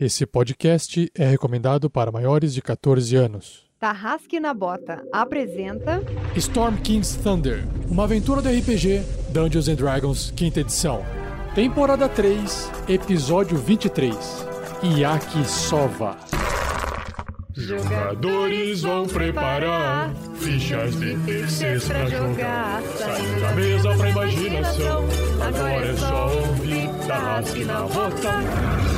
Esse podcast é recomendado para maiores de 14 anos. Tarrasque na Bota apresenta Storm King's Thunder, uma aventura do RPG Dungeons and Dragons, quinta edição. Temporada 3, episódio 23. Iaki Sova. Jogadores vão preparar fichas difíceis pra jogar. Saindo da mesa pra imaginação. Agora é só ouvir Tarrasque na Bota.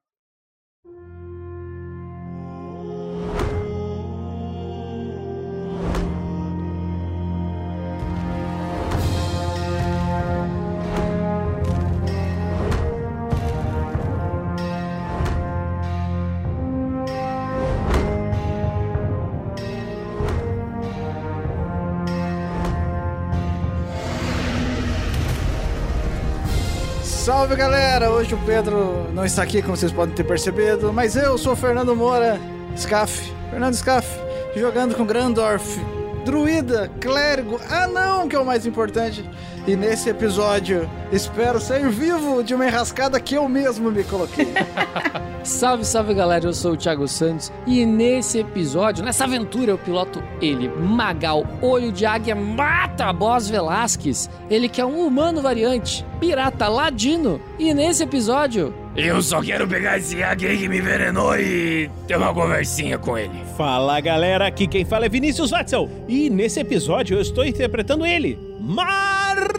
Galera! Hoje o Pedro não está aqui, como vocês podem ter percebido, mas eu sou o Fernando Moura, Scaff, Fernando Scaff, jogando com Grandorf, druida, clérigo, anão, que é o mais importante. E nesse episódio, espero sair vivo de uma enrascada que eu mesmo me coloquei. Salve, salve galera, eu sou o Thiago Santos e nesse episódio, nessa aventura, eu piloto ele, Magal, olho de águia, mata Boss Velasquez, ele que é um humano variante, pirata ladino, e nesse episódio, Eu só quero pegar esse aí que me envenenou e ter uma conversinha com ele. Fala galera, aqui quem fala é Vinícius Watzel e nesse episódio eu estou interpretando ele, Marvelous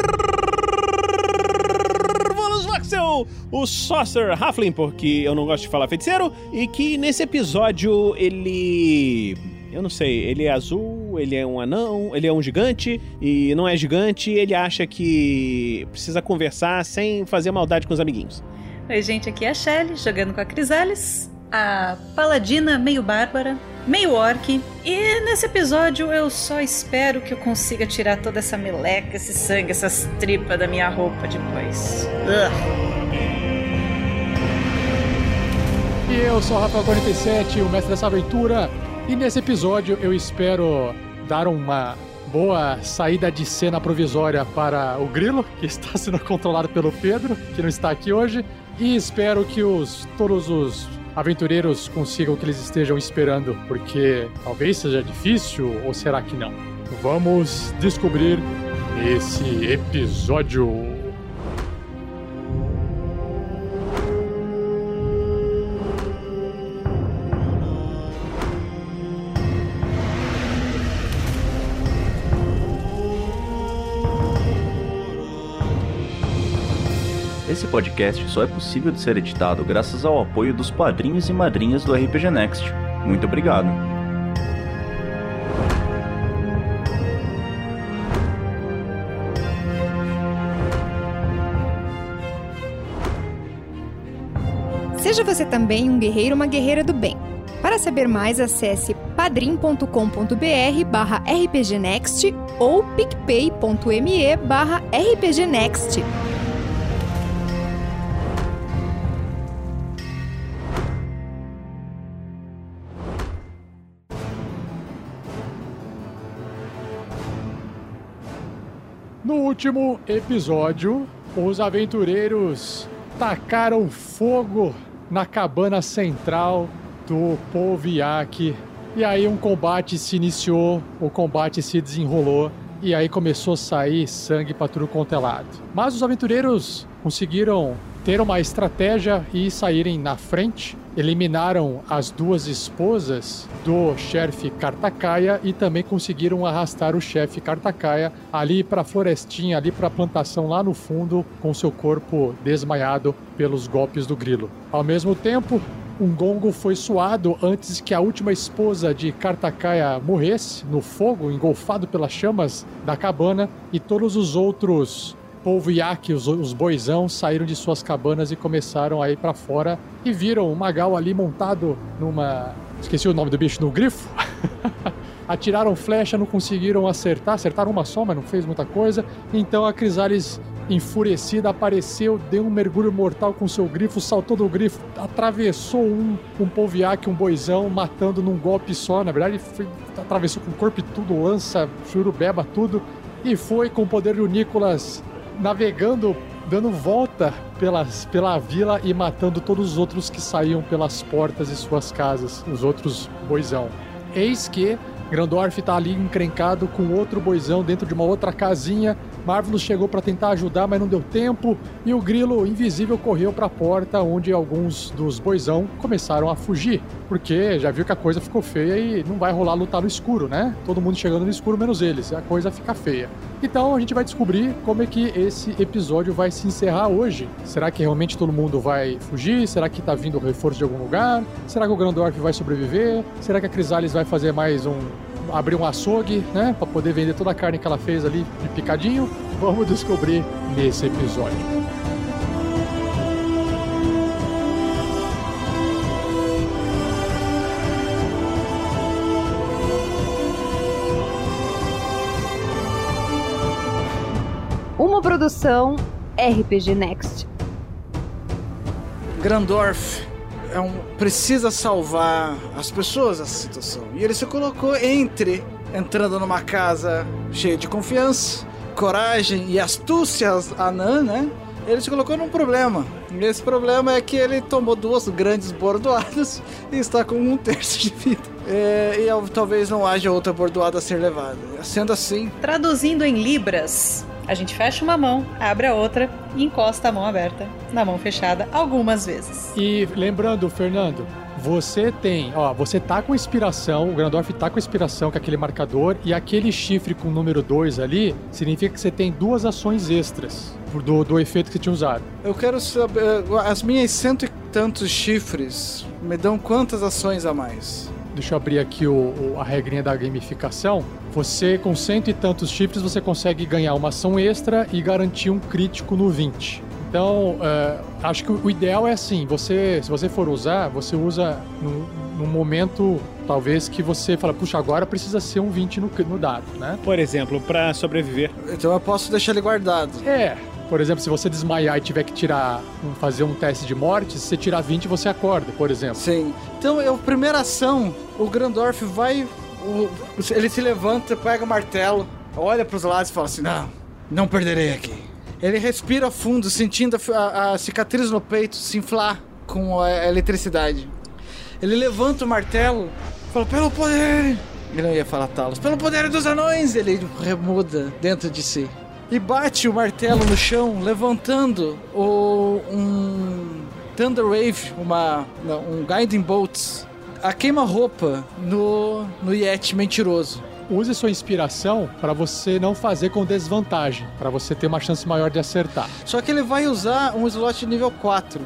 Watzel, o Saucer Halfling, porque eu não gosto de falar feiticeiro, e que nesse episódio ele. Eu não sei, ele é azul, ele é um anão, ele é um gigante, e não é gigante, ele acha que precisa conversar sem fazer maldade com os amiguinhos. Oi, gente, aqui é a Shelly, jogando com a Crisales, a paladina meio bárbara, meio orc. E nesse episódio eu só espero que eu consiga tirar toda essa meleca, esse sangue, essas tripas da minha roupa depois. Ugh. E eu sou o Rafael47, o mestre dessa aventura. E nesse episódio eu espero dar uma boa saída de cena provisória para o Grilo, que está sendo controlado pelo Pedro, que não está aqui hoje. E espero que os todos os aventureiros consigam o que eles estejam esperando, porque talvez seja difícil, ou será que não? Vamos descobrir nesse episódio. Podcast só é possível de ser editado graças ao apoio dos padrinhos e madrinhas do RPG Next. Muito obrigado. Seja você também um guerreiro ou uma guerreira do bem. Para saber mais, acesse padrim.com.br barra rpgnext ou picpay.me barra rpgnext. Último episódio, os aventureiros tacaram fogo na cabana central do povo Yaki. E aí um combate se iniciou, o combate se desenrolou e aí começou a sair sangue para tudo quanto é lado. Mas os aventureiros conseguiram ter uma estratégia e saírem na frente. Eliminaram as duas esposas do chefe Cartacaia e também conseguiram arrastar o chefe Cartacaia ali para a florestinha, ali para a plantação lá no fundo, com seu corpo desmaiado pelos golpes do grilo. Ao mesmo tempo, um gongo foi suado antes que a última esposa de Cartacaia morresse no fogo, engolfado pelas chamas da cabana, e todos os outros povo Yaki, os, os boizão, saíram de suas cabanas e começaram a ir para fora e viram o Magal ali montado numa. Esqueci o nome do bicho, no grifo. Atiraram flecha, não conseguiram acertar, acertaram uma só, mas não fez muita coisa. Então a Crisales, enfurecida, apareceu, deu um mergulho mortal com seu grifo, saltou do grifo, atravessou um, um polviaque, um boizão, matando num golpe só. Na verdade, foi, atravessou com o corpo e tudo, lança, churubeba, tudo. e foi com o poder do Nicolas navegando, dando volta pelas, pela vila e matando todos os outros que saíam pelas portas de suas casas, os outros boizão. Eis que Grandorf tá ali encrencado com outro boizão dentro de uma outra casinha. Marvelous chegou para tentar ajudar, mas não deu tempo. E o grilo invisível correu para a porta, onde alguns dos boizão começaram a fugir. Porque já viu que a coisa ficou feia e não vai rolar lutar no escuro, né? Todo mundo chegando no escuro, menos eles. A coisa fica feia. Então a gente vai descobrir como é que esse episódio vai se encerrar hoje. Será que realmente todo mundo vai fugir? Será que tá vindo reforço de algum lugar? Será que o Grandorf vai sobreviver? Será que a Crisales vai fazer mais um. Abrir um açougue, né? Pra poder vender toda a carne que ela fez ali de picadinho? Vamos descobrir nesse episódio. Uma produção RPG Next. Grandorf é um, precisa salvar as pessoas dessa situação. E ele se colocou entre entrando numa casa cheia de confiança, coragem e astúcia anã, né? Ele se colocou num problema. E esse problema é que ele tomou duas grandes bordoadas e está com um terço de vida. É, e talvez não haja outra bordoada a ser levada. Sendo assim, Traduzindo em libras, a gente fecha uma mão, abre a outra e encosta a mão aberta na mão fechada algumas vezes. E lembrando, Fernando, você tem, ó, você tá com inspiração, o Grandorf tá com inspiração com aquele marcador e aquele chifre com o número 2 ali significa que você tem duas ações extras do, do efeito que você tinha usado. eu quero saber. As minhas cento e tantos chifres me dão quantas ações a mais? Deixa eu abrir aqui o, o- a regrinha da gamificação. Você, com cento e tantos chifres, você consegue ganhar uma ação extra e garantir um crítico no 20. Então, é, acho que o ideal é assim, você, se você for usar, você usa num, num momento, talvez, que você fala, puxa, agora precisa ser um 20 no, no dado, né? Por exemplo, pra sobreviver. Então eu posso deixar ele guardado. É, por exemplo, se você desmaiar e tiver que tirar, fazer um teste de morte, se você tirar 20, você acorda, por exemplo. Sim. Então, eu, primeira ação, o Grandorf vai. o- ele se levanta, pega o martelo, olha pros lados e fala assim: Não, não perderei aqui. Ele respira fundo, sentindo a a, a cicatriz no peito se inflar com a eletricidade. Ele levanta o martelo, fala: Pelo poder. Ele não ia falar talos. Pelo poder dos anões! Ele remuda dentro de si. E bate o martelo no chão, levantando o, um Thunder Wave, uma, não, um Guiding Bolts, a queima-roupa no, no Yeti mentiroso. Use sua inspiração para você não fazer com desvantagem, para você ter uma chance maior de acertar. Só que ele vai usar um slot de nível 4.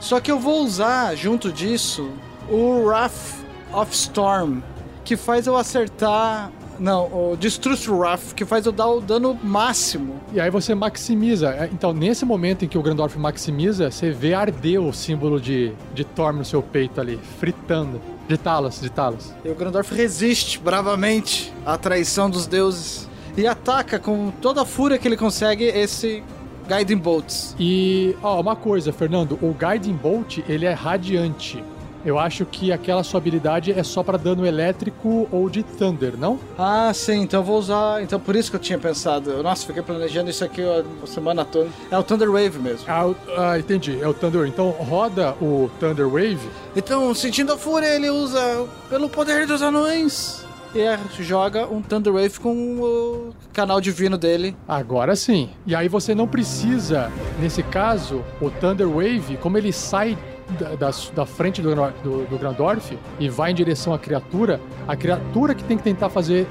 Só que eu vou usar, junto disso, o Wrath of Storm, que faz eu acertar. Não, o Destruct Wrath, que faz eu dar o dano máximo. E aí você maximiza. É, Então, nesse momento em que o Grandorf maximiza, você vê arder o símbolo de, de Thorm no seu peito ali, fritando. De Talos, de Talos. E o Grandorf resiste bravamente à traição dos deuses e ataca com toda a fúria que ele consegue esse Guiding Bolts. E, ó, uma coisa, Fernando, o Guiding Bolt, ele é radiante. Eu acho que aquela sua habilidade é só para dano elétrico ou de Thunder, não? Ah, sim, então eu vou usar. Então por isso que eu tinha pensado. Nossa, fiquei planejando isso aqui a semana toda. É o Thunder Wave mesmo. Ah, o- ah, entendi. É o Thunder. Então roda o Thunder Wave. Então, sentindo a fúria, ele usa pelo poder dos anões. E é, joga um Thunder Wave com o canal divino dele. Agora sim. E aí você não precisa, nesse caso, o Thunder Wave, como ele sai da, da, da frente do, do, do Grandorf e vai em direção à criatura, a criatura que tem que tentar fazer,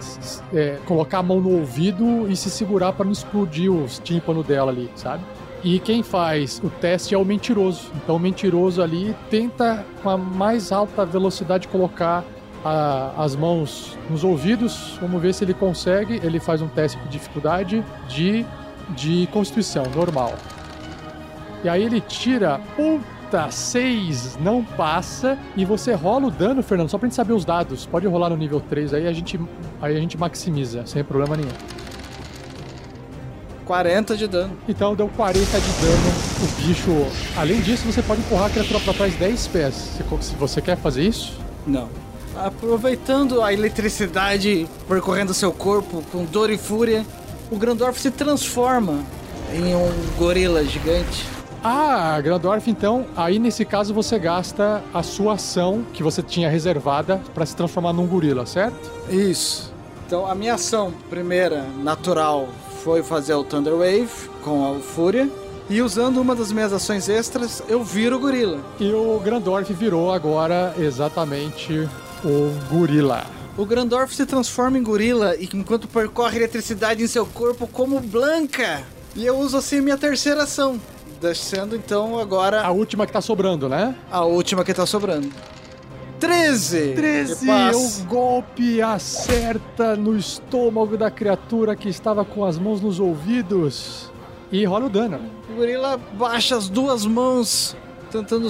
é, colocar a mão no ouvido e se segurar para não explodir os tímpanos dela ali, sabe? E quem faz o teste é o mentiroso. Então o mentiroso ali tenta com a mais alta velocidade colocar a- as mãos nos ouvidos. Vamos ver se ele consegue. Ele faz um teste de dificuldade de, de constituição, normal. E aí ele tira. Puta, 6 não passa. E você rola o dano, Fernando, só pra gente saber os dados. Pode rolar no nível 3, aí a gente, aí a gente maximiza, sem problema nenhum. 40 de dano. Então deu 40 de dano o bicho. Além disso, você pode empurrar a criatura pra trás 10 pés. Se, se você quer fazer isso. Não. Aproveitando a eletricidade percorrendo seu corpo com dor e fúria, o Grandorf se transforma em um gorila gigante. Ah, Grandorf, então, aí nesse caso você gasta a sua ação que você tinha reservada pra se transformar num gorila, certo? Isso. Então a minha ação primeira, natural, foi fazer o Thunder Wave com a Fúria. E usando uma das minhas ações extras, eu viro o gorila. E o Grandorf virou agora exatamente o gorila. O Grandorf se transforma em gorila e enquanto percorre eletricidade em seu corpo como Blanca. E eu uso assim minha terceira ação. Descendo então agora A última que tá sobrando, né? a última que tá sobrando. 13! 13, De paz. o golpe acerta no estômago da criatura que estava com as mãos nos ouvidos. E rola o dano. O gorila baixa as duas mãos, tentando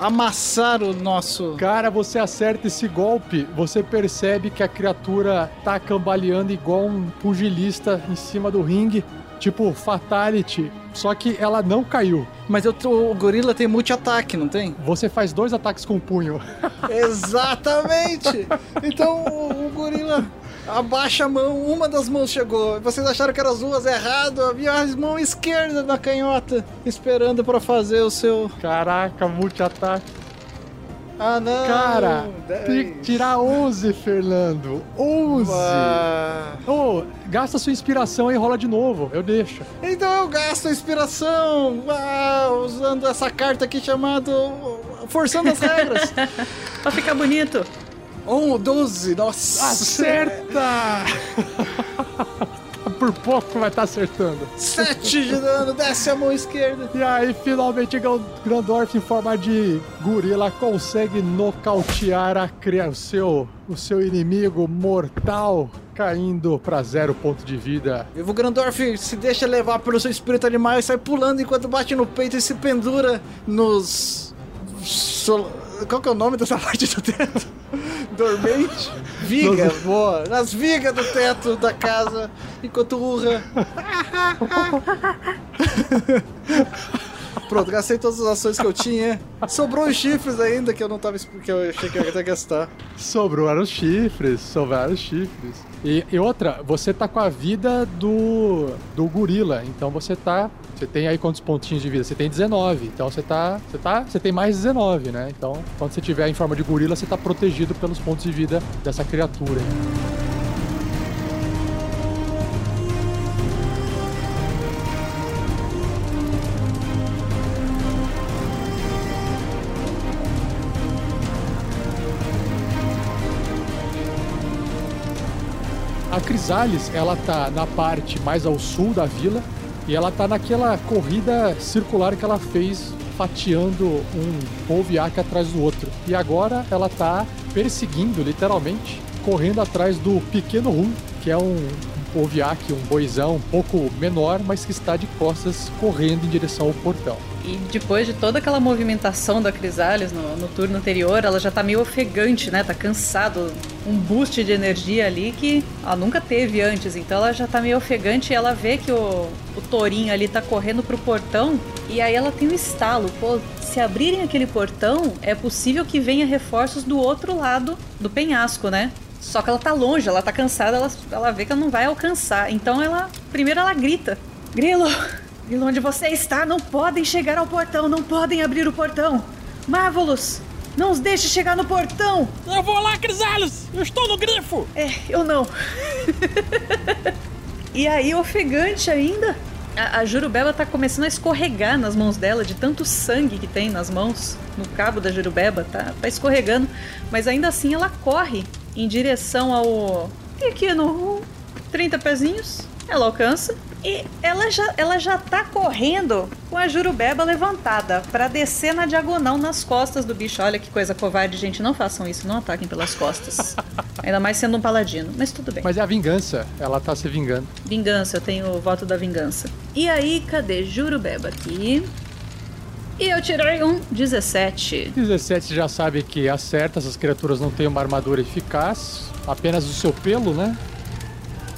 amassar o nosso. Cara, você acerta esse golpe, você percebe que a criatura tá cambaleando igual um pugilista em cima do ringue, tipo fatality, só que ela não caiu. Mas eu, o gorila tem multi-ataque, não tem? Você faz dois ataques com o punho. Exatamente! Então o, o gorila abaixa a mão, uma das mãos chegou. Vocês acharam que eram as duas errado? Havia a mão esquerda na canhota, esperando pra fazer o seu. Caraca, multi-ataque. Ah, não! Cara, tem que tirar 11, Fernando. 11! Ah. Ô, gasta sua inspiração e rola de novo. Eu deixo. Então eu gasto a inspiração ah, usando essa carta aqui chamada Forçando as Regras. Pra ficar bonito. Um, 12, nossa! Acerta! Por pouco vai estar acertando. 7 de dano, desce a mão esquerda. E aí, finalmente, Gran- Grandorf, em forma de gorila, consegue nocautear a cria- o, seu, o seu inimigo mortal, caindo para zero ponto de vida. E o Grandorf se deixa levar pelo seu espírito animal e sai pulando enquanto bate no peito e se pendura nos. sol- Qual que é o nome dessa parte do teto? Dormente? Viga, boa. Nas vigas do teto da casa, enquanto urra. Pronto, gastei todas as ações que eu tinha. Sobrou os chifres ainda que eu não tava. que eu achei que eu ia até gastar. Sobraram os chifres, sobraram os chifres. E, e outra, você tá com a vida do, do gorila, então você tá. Você tem aí quantos pontinhos de vida? Você tem 19. Então você tá. Você tá. Você tem mais 19, né? Então, quando você tiver em forma de gorila, você tá protegido pelos pontos de vida dessa criatura. A Crisales, ela tá na parte mais ao sul da vila e ela tá naquela corrida circular que ela fez fatiando um polviaque atrás do outro. E agora ela tá perseguindo, literalmente, correndo atrás do pequeno Rum, que é um, polviaque, um boizão um pouco menor, mas que está de costas correndo em direção ao portão. E depois de toda aquela movimentação da Crisales no, no turno anterior, ela já tá meio ofegante, né? Tá cansado. Um boost de energia ali que ela nunca teve antes. Então ela já tá meio ofegante e ela vê que o, o ali tá correndo pro portão. E aí ela tem um estalo. Pô, se abrirem aquele portão, é possível que venha reforços do outro lado do penhasco, né? Só que ela tá longe, ela tá cansada, ela, ela vê que ela não vai alcançar. Então ela. Primeiro ela grita: Grilo! Grilo, onde você está? Não podem chegar ao portão, não podem abrir o portão! Marvelous! Não os deixe chegar no portão! Eu vou lá, Crisales! Eu estou no grifo! É, eu não. e aí, ofegante ainda, a, a Jurubeba tá começando a escorregar nas mãos dela, de tanto sangue que tem nas mãos, no cabo da Jurubeba, tá, tá escorregando. Mas ainda assim ela corre em direção ao pequeno 30 pezinhos. Ela alcança. E ela já, ela já tá correndo com a Jurubeba levantada pra descer na diagonal nas costas do bicho. Olha que coisa covarde, gente. Não façam isso, não ataquem pelas costas. Ainda mais sendo um paladino. Mas tudo bem. Mas é a vingança, ela tá se vingando. Vingança, eu tenho o voto da vingança. E aí, cadê Jurubeba aqui? E eu tirei um 17. 17 já sabe que acerta, essas criaturas não têm uma armadura eficaz, apenas o seu pelo, né?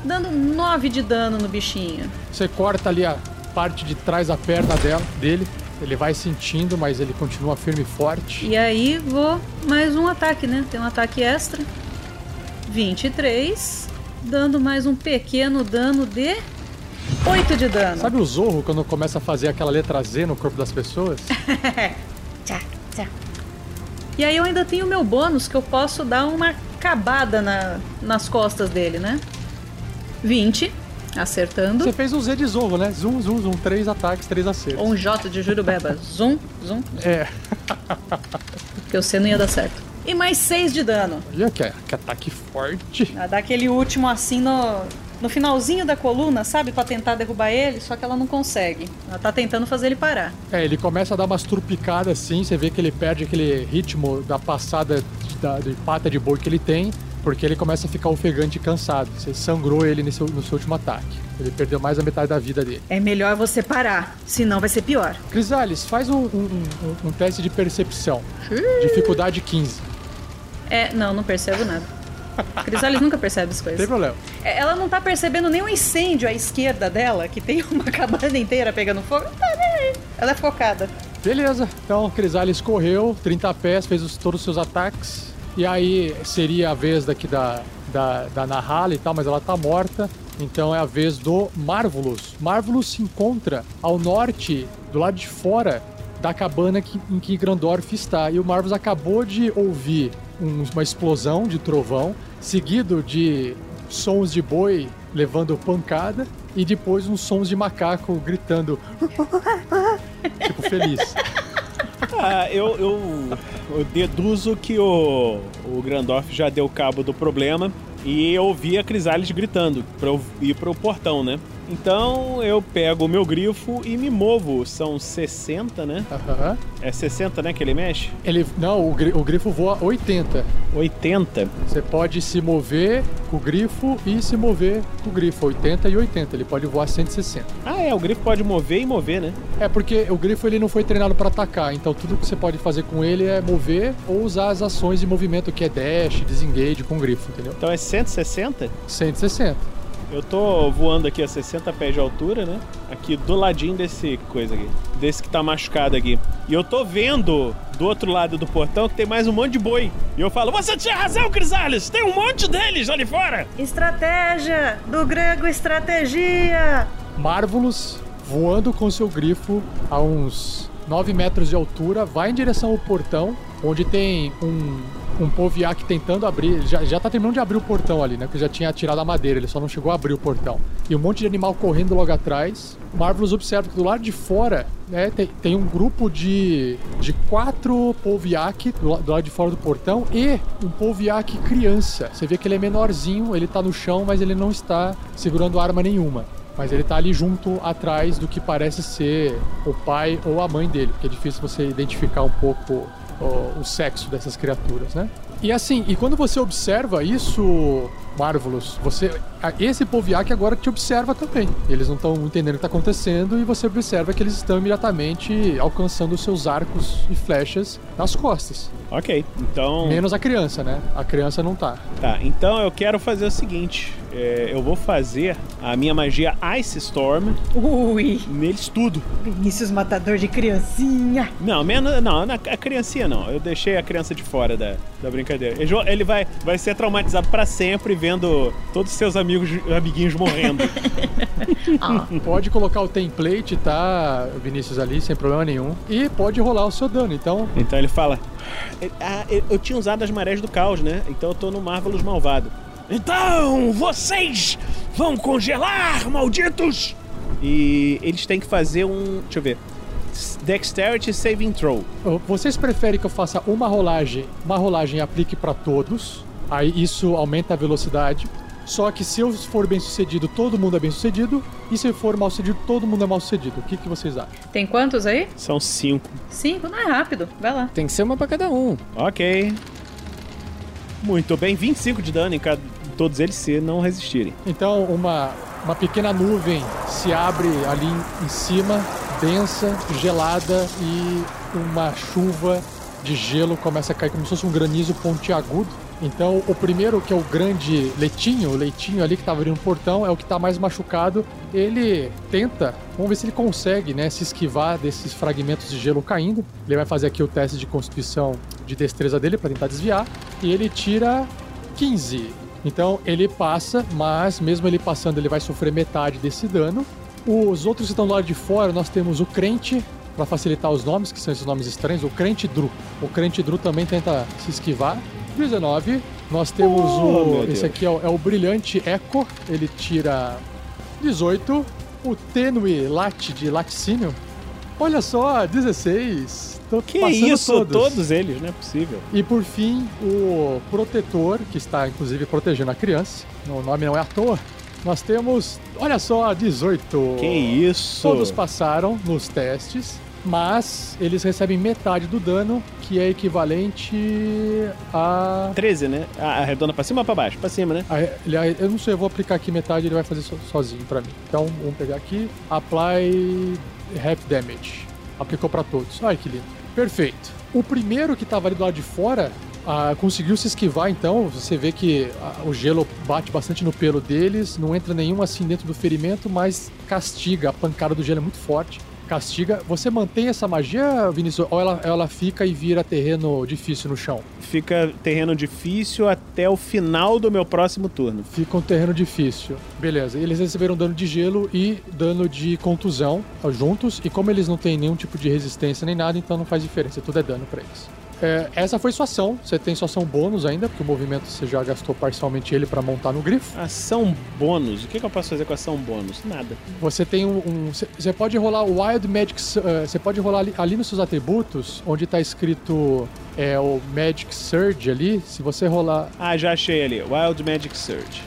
Dando 9 de dano no bichinho. Você corta ali a parte de trás da perna dela, dele, ele vai sentindo, mas ele continua firme e forte. E aí, vou mais um ataque, né? Tem um ataque extra. 23. dando mais um pequeno dano de 8 de dano. Sabe o Zorro quando começa a fazer aquela letra Z no corpo das pessoas? Tchá, tchá. E aí eu ainda tenho o meu bônus que eu posso dar uma cabada na- nas costas dele, né? 20, acertando. Você fez um Z de Zorro, né? Zoom, zoom, zoom. Três ataques, três acertos. Ou um J de Jurubeba. Zoom, zoom, É. porque o C não ia dar certo. E mais 6 de dano. Olha que, que ataque forte. Dá aquele último assim no, no finalzinho da coluna, sabe? Pra tentar derrubar ele, só que ela não consegue. Ela tá tentando fazer ele parar. É, ele começa a dar umas trupicadas assim, você vê que ele perde aquele ritmo da passada da, de pata de boi que ele tem, porque ele começa a ficar ofegante e cansado. Você sangrou ele nesse, no seu último ataque. Ele perdeu mais da metade da vida dele. É melhor você parar, senão vai ser pior. Crisales, faz um, um- um- um teste de percepção. Dificuldade 15. É, não, não percebo nada. Crisales nunca percebe as Não tem coisas. problema. É, Ela não tá percebendo nenhum incêndio à esquerda dela, que tem uma cabana inteira pegando fogo. Tá. Ela é focada. Beleza, então Crisales correu, 30 pés, fez os- todos os seus ataques. E aí seria a vez daqui da, da, da Nahala e tal, mas ela tá morta. Então é a vez do Marvelous. Marvelous se encontra ao norte, do lado de fora da cabana que- em que Grandorf está. E o Marvelous acabou de ouvir um- uma explosão de trovão, seguido de sons de boi levando pancada e depois uns sons de macaco gritando. tipo, feliz. Ah, eu, eu, eu deduzo que o, o Grandorf já deu cabo do problema e eu ouvi a Crisales gritando pra eu ir pro portão, né? Então eu pego o meu grifo e me movo. São 60, né? Aham. É 60, né, que ele mexe? Ele, não, o, o grifo voa 80. 80. Você pode se mover com o grifo e se mover com o grifo 80 e 80. Ele pode voar 160. Ah, é, o grifo pode mover e mover, né? É porque o grifo ele não foi treinado para atacar, então tudo que você pode fazer com ele é mover ou usar as ações de movimento que é dash, disengage com o grifo, entendeu? Então é 160? 160. Eu tô voando aqui a 60 pés de altura, né? Aqui do ladinho desse coisa aqui. Desse que tá machucado aqui. E eu tô vendo do outro lado do portão que tem mais um monte de boi. E eu falo, você tinha razão, Crisales! Tem um monte deles ali fora! Estratégia! Do grego estratégia! Marvelous voando com seu grifo a uns 9 metros de altura, vai em direção ao portão, onde tem um, um Poviak tentando abrir. Já, já tá terminando de abrir o portão ali, né? Que já tinha tirado a madeira, ele só não chegou a abrir o portão. E um monte de animal correndo logo atrás. Marvelous observa que do lado de fora né, tem, tem um grupo de, de quatro Poviak do, do lado de fora do portão e um Poviak criança. Você vê que ele é menorzinho, ele tá no chão, mas ele não está segurando arma nenhuma. Mas ele tá ali junto atrás do que parece ser o pai ou a mãe dele, porque é difícil você identificar um pouco ó, o sexo dessas criaturas, né? E assim, e quando você observa isso, Marvelous, você. Esse Poviak agora te observa também. Eles não estão entendendo o que está acontecendo e você observa que eles estão imediatamente alcançando os seus arcos e flechas nas costas. Ok, então. Menos a criança, né? A criança não tá. Tá, então eu quero fazer o seguinte: é, eu vou fazer a minha magia Ice Storm Ui! neles tudo. Vinícius matador de criancinha! Não, menos. Não, na- a criancinha não. Eu deixei a criança de fora da, da brincadeira. Ele, vai, vai ser traumatizado pra sempre vendo todos os seus amigos, amiguinhos morrendo. Pode colocar o template, tá, Vinícius, ali, sem problema nenhum. E pode rolar o seu dano. Então, então ele fala: "Ah, eu- eu tinha usado as marés do caos, né? Então eu tô no Marvelous malvado. Então vocês vão congelar, malditos! E eles têm que fazer um. Deixa eu ver. Dexterity Saving Throw. vocês preferem que eu faça uma rolagem, uma rolagem e aplique para todos? Aí isso aumenta a velocidade. Só que se eu for bem sucedido, todo mundo é bem sucedido. E se eu for mal sucedido, todo mundo é mal sucedido. O que, que vocês acham? Tem quantos aí? São cinco. Cinco? Não é rápido. Vai lá. Tem que ser uma pra cada um. Ok. Muito bem, 25 de dano em cada, todos eles se não resistirem. Então, uma, uma pequena nuvem se abre ali em cima, densa, gelada, e uma chuva de gelo começa a cair como se fosse um granizo pontiagudo. Então, o primeiro, que é o grande Leitinho, o Leitinho ali que estava abrindo o portão, é o que está mais machucado. Ele tenta, vamos ver se ele consegue, né, se esquivar desses fragmentos de gelo caindo. Ele vai fazer aqui o teste de constituição de destreza dele para tentar desviar. E ele tira 15. Então ele passa, mas mesmo ele passando, ele vai sofrer metade desse dano. Os outros que estão do lado de fora, nós temos o Crente, para facilitar os nomes, que são esses nomes estranhos, o Crente Dru. O Crente Dru também tenta se esquivar. 19. Nós temos Oh, o. Esse Deus. aqui é o, é o Brilhante Echo. Ele tira 18. O Tênue Late de Laticínio. Olha só, 16. Tô Que isso? todos. Todos eles, não é possível. E por fim, o protetor, que está inclusive protegendo a criança. O nome não é à toa. Nós temos, olha só, 18. Que isso? Todos passaram nos testes, mas eles recebem metade do dano, que é equivalente a. 13, né? Ah, arredonda pra cima ou pra baixo? Pra cima, né? eu não sei, eu vou aplicar aqui metade, ele vai fazer so- sozinho pra mim. Então, vamos pegar aqui. Apply half damage. Aplicou pra todos. Ai, que lindo. Perfeito. O primeiro que tava ali do lado de fora ah, conseguiu se esquivar, então. Você vê que ah, o gelo bate bastante no pelo deles. Não entra nenhum assim dentro do ferimento, mas castiga. A pancada do gelo é muito forte. Castiga. Você mantém essa magia, Vinícius? Ou ela, ela fica e vira terreno difícil no chão? Fica terreno difícil até o final do meu próximo turno. Fica um terreno difícil. Beleza. Eles receberam dano de gelo e dano de contusão juntos. E como eles não têm nenhum tipo de resistência nem nada, então não faz diferença. Tudo é dano pra eles. É, essa foi sua ação. Você tem sua ação bônus ainda, porque o movimento você já gastou parcialmente ele pra montar no grifo. Ação bônus. O que, que eu posso fazer com ação bônus? Nada. Você tem um. um- Você pode rolar o Wild Magic. Su- eh, Você pode rolar ali, ali nos seus atributos, onde tá escrito é, o Magic Surge ali. Se você rolar. Ah, já achei ali. Wild Magic Surge.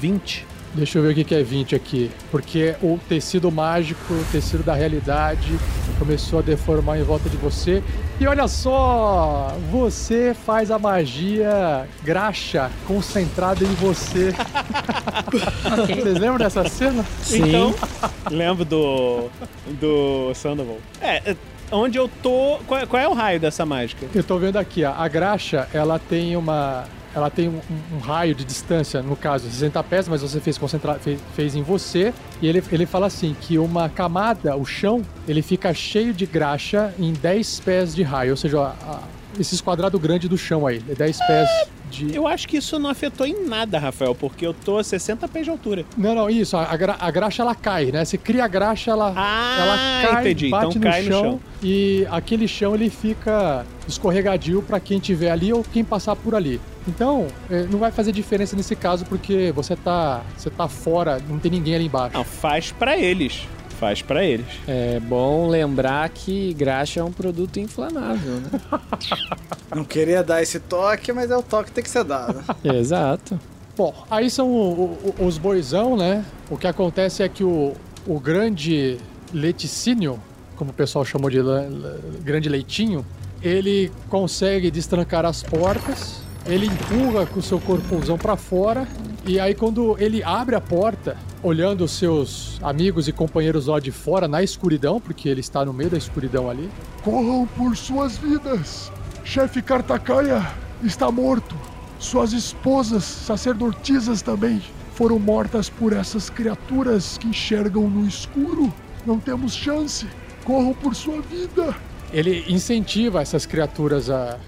20. Deixa eu ver o que que é 20 aqui. Porque o tecido mágico, o tecido da realidade, começou a deformar em volta de você. E olha só! Você faz a magia graxa concentrada em você. Vocês lembram dessa cena? Sim. Então, lembro do. do Sandoval. É, é, onde eu tô. Qual, qual é o raio dessa mágica? Eu tô vendo aqui, ó, a graxa, ela tem uma. Ela tem um, um- raio de distância, no caso, 60 pés, mas você fez, concentrar, fez, fez em você. E ele, ele fala assim: que uma camada, o chão, ele fica cheio de graxa em 10 pés de raio. Ou seja, a- a- esses quadrados grandes do chão aí, é 10 pés de. Eu acho que isso não afetou em nada, Rafael, porque eu tô a 60 pés de altura. Não, não, isso, a, gra- a graxa ela cai, né? Você cria a graxa, ela, Ah, ela cai, entendi. bate Então no, cai no chão, chão. e aquele chão ele fica escorregadio pra quem tiver ali ou quem passar por ali. Então, eh, não vai fazer diferença nesse caso porque você tá, você tá fora, não tem ninguém ali embaixo. Não, faz pra eles. Faz pra eles. É bom lembrar que graxa é um produto inflamável, né? Não queria dar esse toque, mas é o toque que tem que ser dado. Exato. Bom, aí são o- o- os boizão, né? O que acontece é que o, o grande leticínio, como o pessoal chamou de grande leitinho, ele consegue destrancar as portas, ele empurra com o seu corpozão pra fora, e aí quando ele abre a porta, olhando os seus amigos e companheiros lá de fora na escuridão, porque ele está no meio da escuridão ali, Corram por suas vidas. Chefe Cartacaia está morto. Suas esposas, sacerdotisas também, foram mortas por essas criaturas que enxergam no escuro. Não temos chance. Corram por sua vida. ele incentiva essas criaturas a,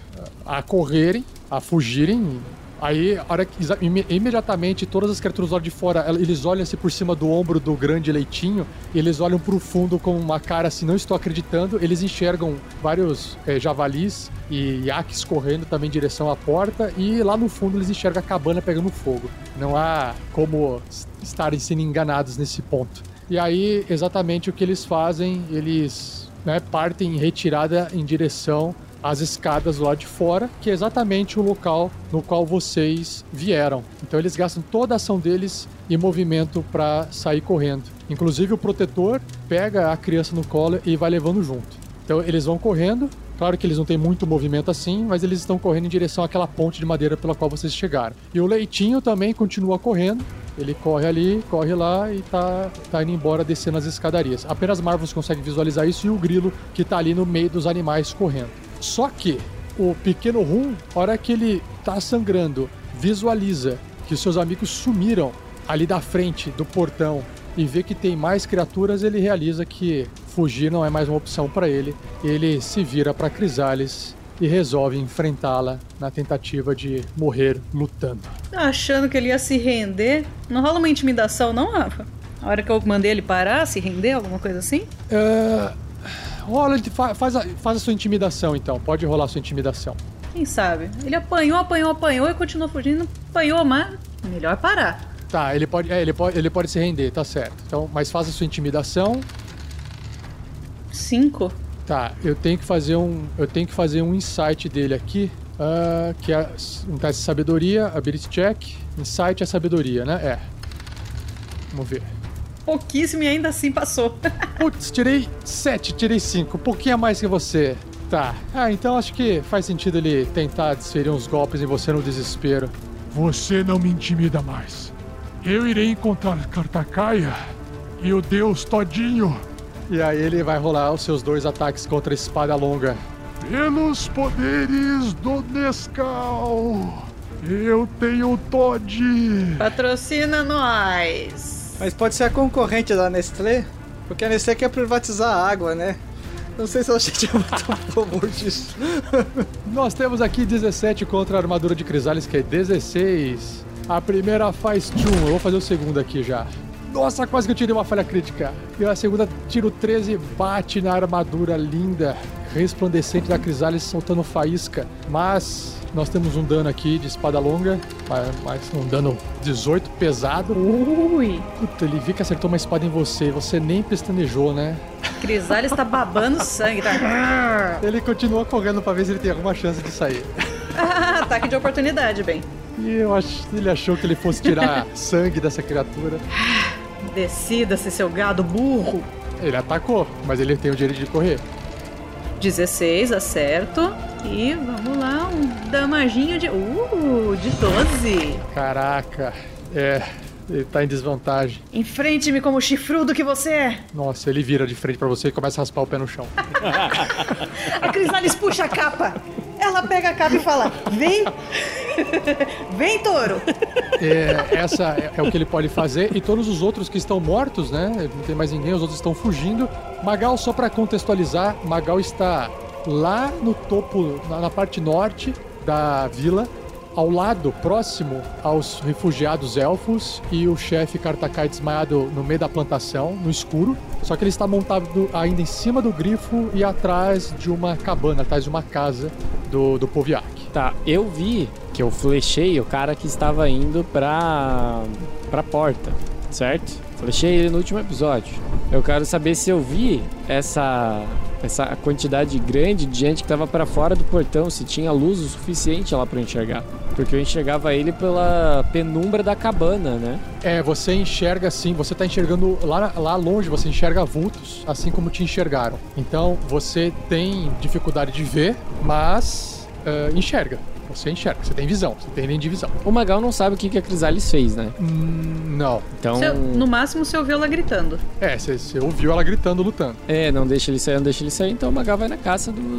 a correrem, a fugirem. Aí, hora que, imediatamente, todas as criaturas lá de fora, el- eles olham assim por cima do ombro do grande leitinho, eles olham pro fundo com uma cara assim, não estou acreditando. Eles enxergam vários eh, javalis e iaques correndo também em direção à porta, e lá no fundo eles enxergam a cabana pegando fogo. Não há como estarem sendo enganados nesse ponto. E aí, exatamente o que eles fazem, eles né, partem em retirada em direção às escadas lá de fora, que é exatamente o local no qual vocês vieram. Então eles gastam toda a ação deles em movimento para sair correndo. Inclusive o protetor pega a criança no colo e vai levando junto. Então eles vão correndo. Claro que eles não têm muito movimento assim, mas eles estão correndo em direção àquela ponte de madeira pela qual vocês chegaram. E o leitinho também continua correndo. Ele corre ali, corre lá e tá, tá indo embora descendo as escadarias. Apenas Marvels consegue visualizar isso e o grilo que tá ali no meio dos animais correndo. Só que o pequeno Rum, hora que ele tá sangrando, visualiza que seus amigos sumiram ali da frente do portão e vê que tem mais criaturas, ele realiza que fugir não é mais uma opção para ele. Ele se vira para Crisales e resolve enfrentá-la na tentativa de morrer lutando. Tá achando que ele ia se render? Não rola uma intimidação, não, Rafa? A hora que eu mandei ele parar, se render, alguma coisa assim? É... Rola, fa- faz a, faz a sua intimidação então, pode rolar a sua intimidação. Quem sabe? Ele apanhou, apanhou, apanhou e continuou fugindo. Apanhou, mas melhor parar. Tá, ele pode, é, ele pode, ele pode se render, tá certo. Então, mas faça a sua intimidação. Cinco. Tá, eu tenho que fazer um, eu tenho que fazer um insight dele aqui, ah, que é um teste de sabedoria, ability check. Insight é sabedoria, né? É. Vamos ver. Pouquíssimo e ainda assim passou. Putz, tirei 7, tirei 5, um pouquinho a mais que você. Tá. Ah, então acho que faz sentido ele tentar desferir uns golpes em você no desespero. Você não me intimida mais. Eu irei encontrar Kartakaia e o deus todinho E aí ele vai rolar os seus dois ataques contra a espada longa. pelos poderes do Nescau. Eu tenho Todd. Patrocina nós. Mas pode ser a concorrente da Nestlé, porque a Nestlé quer privatizar a água, né? Não sei se eu achei muito a favor disso. Nós temos aqui 17 contra a armadura de Crisales, que é 16. A primeira faz tchum, eu vou fazer o segundo aqui já. Nossa, quase que eu tirei uma falha crítica. E a segunda, tiro 13, bate na armadura linda, resplandecente da Crisales, soltando faísca. Mas nós temos um dano aqui de espada longa, mas- mas um dano 18, pesado. Ui. Puta, ele vi que acertou uma espada em você, você nem pestanejou, né? Crisales tá babando sangue, tá? Ele continua correndo pra ver se ele tem alguma chance de sair. Ataque de oportunidade, bem. E eu acho ele achou que ele fosse tirar sangue dessa criatura. Decida-se, seu gado burro. Ele atacou, mas ele tem o direito de correr. 16, acerto. E vamos lá, um damaginho de. Uh, de 12. Caraca, é. Ele tá em desvantagem. Enfrente-me como chifrudo que você é. Nossa, ele vira de frente pra você e começa a raspar o pé no chão. A Crisales puxa a capa. Ela pega a capa e fala: Vem! Vem, touro! É, essa é, é o que ele pode fazer. E todos os outros que estão mortos, né? Não tem mais ninguém, os outros estão fugindo. Magal, só pra contextualizar, Magal está lá no topo, na, parte norte da vila, ao lado, próximo aos refugiados elfos e o chefe Kartakai desmaiado no meio da plantação, no escuro. Só que ele está montado ainda em cima do grifo e atrás de uma cabana, atrás de uma casa do, do Poviak. Tá, eu vi que eu flechei o cara que estava indo pra, pra porta, certo? Flechei ele no último episódio. Eu quero saber se eu vi essa, essa quantidade grande de gente que tava pra fora do portão, se tinha luz o suficiente lá eu enxergar. Porque eu enxergava ele pela penumbra da cabana, né? É, você enxerga assim, você tá enxergando lá, lá longe, você enxerga vultos, assim como te enxergaram. Então você tem dificuldade de ver, mas eh, enxerga. Você enxerga, você tem visão, você tem nem de visão. O Magal não sabe o que, que a Crisales fez, né? Hum, não. Então. Você- no máximo você ouviu ela gritando. É, você, você ouviu ela gritando, lutando. É, não deixa ele sair, não deixa ele sair, então o Magal vai na caça do, do,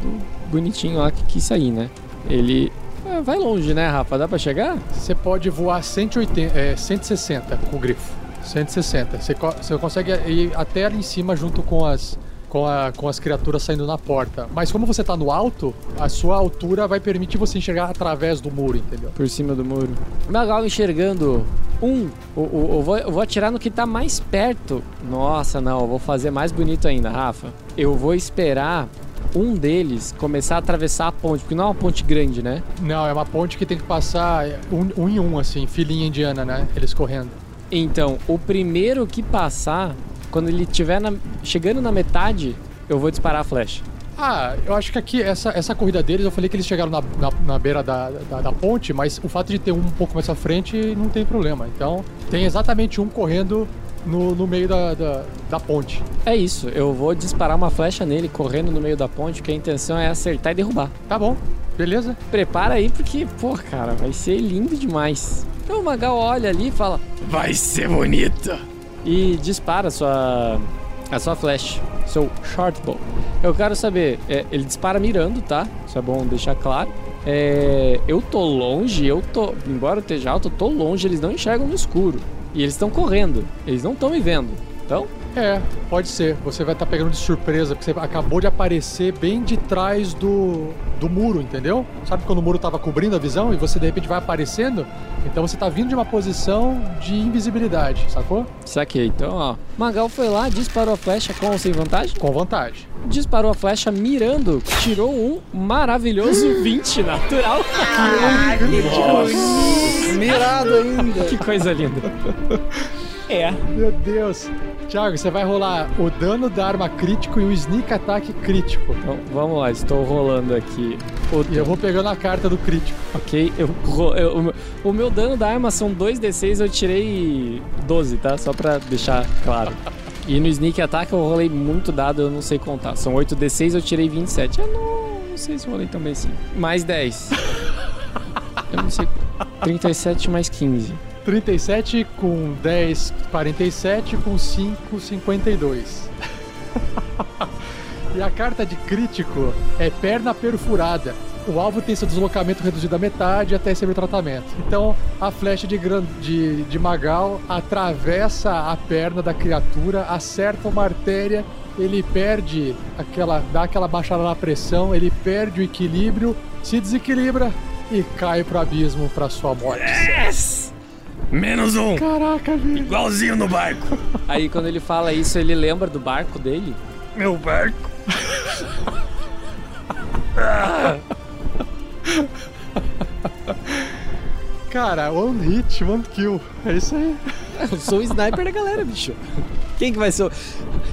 do bonitinho lá que quis sair, né? Ele. ah, vai longe, né, Rafa? Dá pra chegar? Você pode voar 180, é, 160 com o grifo. 160. Você, co- você consegue ir até ali em cima junto com as, com, a- com as criaturas saindo na porta. Mas como você tá no alto, a sua altura vai permitir você enxergar através do muro, entendeu? Por cima do muro. Magal enxergando um. O, o- eu, vou, eu vou atirar no que tá mais perto. Nossa, não, eu vou fazer mais bonito ainda, Rafa. Eu vou esperar um deles começar a atravessar a ponte, porque não é uma ponte grande, né? Não, é uma ponte que tem que passar um, um em um, assim, filinha indiana, né? Eles correndo. Então, o primeiro que passar, quando ele estiver na- chegando na metade, eu vou disparar a flecha. Ah, eu acho que aqui, essa, essa corrida deles, eu falei que eles chegaram na, na, na beira da, da, da ponte, mas o fato de ter um um pouco mais à frente não tem problema. Então, tem exatamente um correndo no, no meio da, da, da ponte. É isso, eu vou disparar uma flecha nele correndo no meio da ponte, porque a intenção é acertar e derrubar. Tá bom, beleza? Prepara aí, porque, pô, cara, vai ser lindo demais. Então o Magal olha ali e fala: Vai ser bonito! E dispara a sua, a sua flecha, seu shortbow. Eu quero saber, é, ele dispara mirando, tá? Isso é bom deixar claro. É, eu tô longe, eu tô. Embora eu esteja alto, eu tô longe, eles não enxergam no escuro. E eles estão correndo, eles não estão me vendo. Então, É, pode ser. Você vai estar pegando de surpresa, porque você acabou de aparecer bem de trás do, do muro, entendeu? Sabe quando o muro tava cobrindo a visão e você de repente vai aparecendo? Então você tá vindo de uma posição de invisibilidade, sacou? saquei. Então, ó. Magal foi lá, disparou a flecha com ou sem vantagem? Com vantagem. Disparou a flecha mirando, tirou um maravilhoso 20 natural. Mirado ainda. que coisa linda. É. Meu Deus. Thiago, você vai rolar o dano da arma crítico e o sneak attack crítico. Então, vamos lá, estou rolando aqui. E eu vou pegando a carta do crítico. Ok, eu, eu- o meu- dano da arma são 2d6, eu tirei 12, tá? Só pra deixar claro. E no Sneak Attack eu rolei muito dado, eu não sei contar. São 8d6, eu tirei 27. Eu não, não sei se rolei também assim. Mais 10. Eu não sei. 37 mais 15. 37 com 10, 47 com 5, 52. e a carta de crítico é perna perfurada. O alvo tem seu deslocamento reduzido à metade até receber tratamento. Então, a flecha de, gran- de, de Magal atravessa a perna da criatura, acerta uma artéria, ele perde aquela. dá aquela baixada na pressão, ele perde o equilíbrio, se desequilibra e cai pro abismo pra sua morte. Yes! Menos um. Caraca, velho. Igualzinho no barco. Aí quando ele fala isso, ele lembra do barco dele? Meu barco. Cara, one hit, one kill. É isso aí. Eu sou o sniper da galera, bicho. Quem que vai ser o...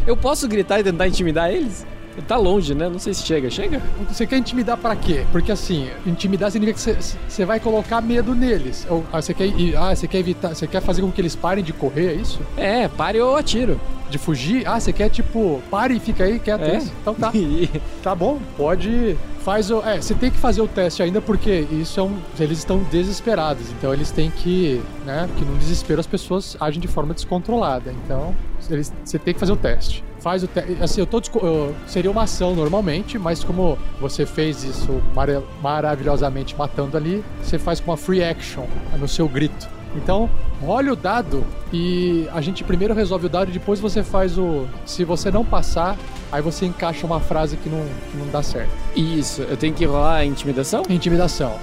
Eu posso gritar e tentar intimidar eles? Tá longe, né? Não sei se chega. Chega? Você quer intimidar pra quê? Porque assim, intimidar significa que você- vai colocar medo neles. Ou, ah, você quer, e- ah, quer evitar, você quer fazer com que eles parem de correr, é isso? É, pare ou atiro. De fugir? Ah, você quer tipo, pare e fica aí quieto. É. é isso? Então tá. Tá bom, pode. Faz o. É, você tem que fazer o teste ainda porque isso é um. Eles estão desesperados. Então eles têm que. né? Porque no desespero as pessoas agem de forma descontrolada. Então, eles, você tem que fazer o teste. Faz o teste. Assim, eu tô. eu- seria uma ação normalmente, mas como você fez isso mara- maravilhosamente matando ali, você faz com uma free action no seu grito. Então, role o dado e a gente primeiro resolve o dado e depois você faz o. Se você não passar, aí você encaixa uma frase que não, que não dá certo. Isso, eu tenho que rolar intimidação? Intimidação.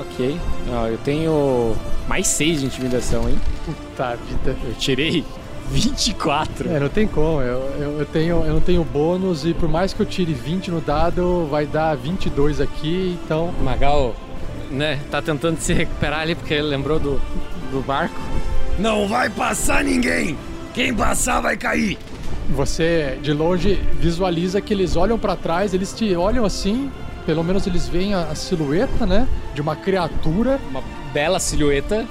Ok. Ó, eu tenho mais 6 de intimidação, hein? Puta vida. Eu tirei 24. É, não tem como. Eu, eu, eu tenho, eu não tenho bônus e por mais que eu tire 20 no dado, vai dar 22 aqui, então. Magal, né, tá tentando se recuperar ali porque ele lembrou do, do barco. Não vai passar ninguém. Quem passar vai cair. Você, de longe, visualiza que eles olham pra trás, eles te olham assim, pelo menos eles veem a, a silhueta, né? De uma criatura, Uma bela silhueta.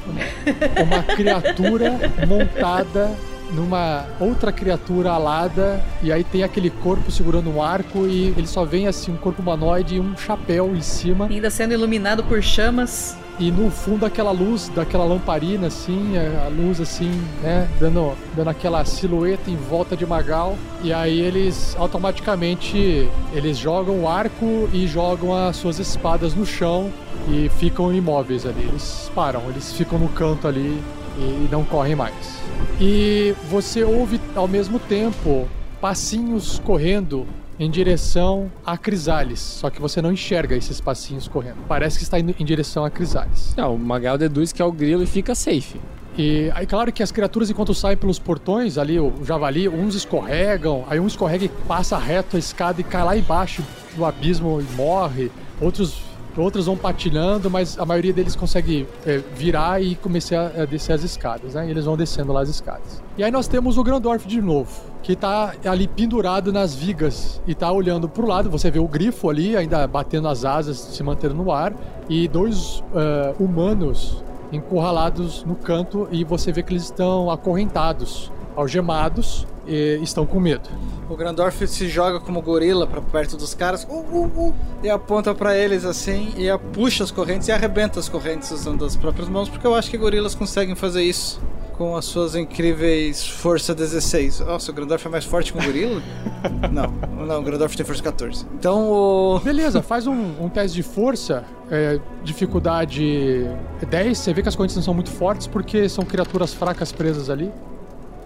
uma criatura montada numa outra criatura alada, e aí tem aquele corpo segurando um arco, e ele só vem assim, um corpo humanoide e um chapéu em cima. Ainda sendo iluminado por chamas. E no fundo aquela luz daquela lamparina, assim, a a luz assim, né, dando, dando aquela silhueta em volta de Magal. E aí eles automaticamente eles jogam o arco e jogam as suas espadas no chão e ficam imóveis ali. Eles param, eles ficam no canto ali e não correm mais. E você ouve ao mesmo tempo passinhos correndo em direção a Crisales, só que você não enxerga esses passinhos correndo. Parece que está indo em direção a Crisales. Não, o Magal deduz que é o grilo e fica safe. E aí, claro que as criaturas, enquanto saem pelos portões, ali, o javali, uns escorregam, aí um escorrega e passa reto a escada e cai lá embaixo do abismo e morre. Outros, outros vão patinando, mas a maioria deles consegue é, virar e começar a descer as escadas, né? E eles vão descendo lá as escadas. E aí nós temos o Grandorf de novo, que tá ali pendurado nas vigas e tá olhando pro lado. Você vê o grifo ali, ainda batendo as asas, se mantendo no ar, e dois ah, humanos encurralados no canto e você vê que eles estão acorrentados, algemados estão com medo. O Grandorf se joga como gorila pra perto dos caras uh, uh, uh, e aponta pra eles assim e puxa as correntes e arrebenta as correntes usando as próprias mãos, porque eu acho que gorilas conseguem fazer isso com as suas incríveis força 16. Nossa, o Grandorf é mais forte que um gorila? não, não, o Grandorf tem força 14. Então o. Beleza, faz um, um teste de força, é, dificuldade 10. Você vê que as correntes não são muito fortes porque são criaturas fracas presas ali.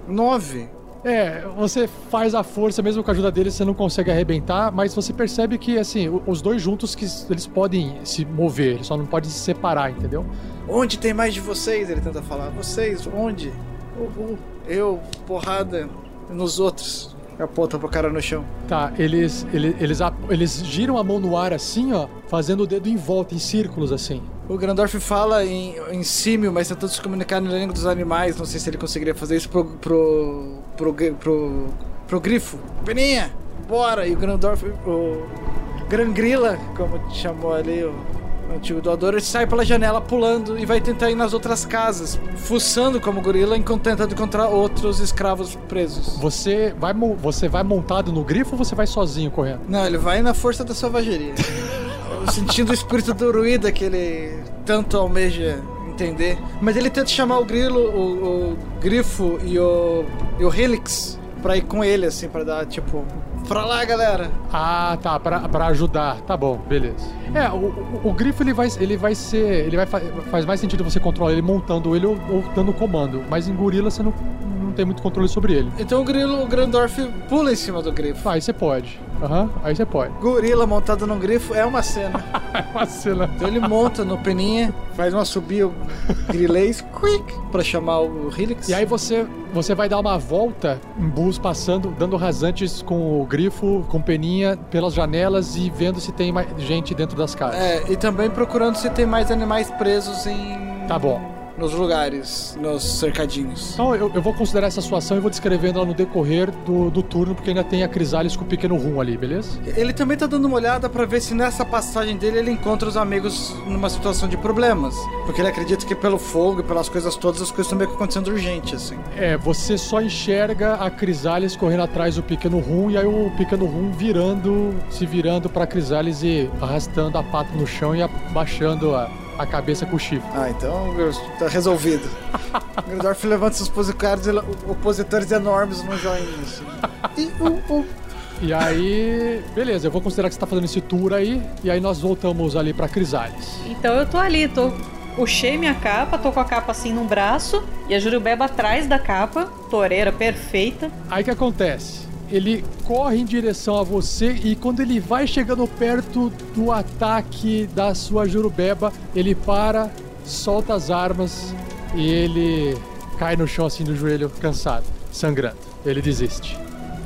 9. É, você faz a força, mesmo com a ajuda deles, você não consegue arrebentar, mas você percebe que, assim, os dois juntos, que eles podem se mover, eles só não podem se separar, entendeu? Onde tem mais de vocês? Ele tenta falar. Vocês, onde? Eu, porrada nos outros. Aponta pro cara no chão. Tá, eles, eles, eles, eles giram a mão no ar assim, ó, fazendo o dedo em volta, em círculos, assim. O Grandorf fala em, em símio, mas tentando se comunicar na língua dos animais. Não sei se ele conseguiria fazer isso pro. pro. pro. pro, pro, pro grifo. Beninha, bora! E o Grandorf. o. Grangrila, como chamou ali o, o antigo doador, ele sai pela janela pulando e vai tentar ir nas outras casas, fuçando como gorila, enquanto tentando encontrar outros escravos presos. Você vai, você vai montado no grifo ou você vai sozinho correndo? Não, ele vai na força da selvageria. Sentindo o espírito do Ruida que ele tanto almeja entender. Mas ele tenta chamar o Grilo, o, o Grifo e o, e o Helix pra ir com ele, assim, pra dar, tipo, pra lá, galera. Ah, tá, pra, pra ajudar. Tá bom, beleza. É, o, o, o grifo ele vai, ele vai ser. Ele vai fa- faz mais sentido você controlar ele montando ele ou, ou dando comando. Mas em gorila você não, não tem muito controle sobre ele. Então o Grilo, o Grandorf pula em cima do Grifo. Ah, aí você pode. Aham, aí você pode. Gorila montado num grifo é uma cena. É uma cena. Então ele monta no peninha, faz um assobio grilês, quick, pra chamar o Helix. E aí você, você vai dar uma volta em bus passando, dando rasantes com o grifo, com peninha, pelas janelas e vendo se tem mais gente dentro das casas. É, e também procurando se tem mais animais presos em. Tá bom. Nos lugares, nos cercadinhos. Então eu, eu vou considerar essa sua ação e vou descrevendo ela no decorrer do, do turno, porque ainda tem a Crisales com o pequeno rum ali, beleza? Ele também tá dando uma olhada pra ver se nessa passagem dele ele encontra os amigos numa situação de problemas. Porque ele acredita que pelo fogo e pelas coisas todas, as coisas estão meio que acontecendo urgente, assim. É, você só enxerga a Crisales correndo atrás do pequeno rum e aí o pequeno rum virando, se virando pra Crisales e arrastando a pata no chão e abaixando a, a cabeça com o chifre. Ah, então tá resolvido. o Grandorf levanta seus opositores, opositores enormes no joinha, assim. E o, o E aí, beleza, eu vou considerar que você tá fazendo esse tour aí, e aí nós voltamos ali pra Crisales. Então eu tô ali, tô. Puxei minha capa, tô com a capa assim num braço e a Jurubeba atrás da capa, toureira perfeita. Aí que acontece? Ele corre em direção a você e quando ele vai chegando perto do ataque da sua Jurubeba, ele para, solta as armas e ele cai no chão assim do joelho, cansado, sangrando. Ele desiste.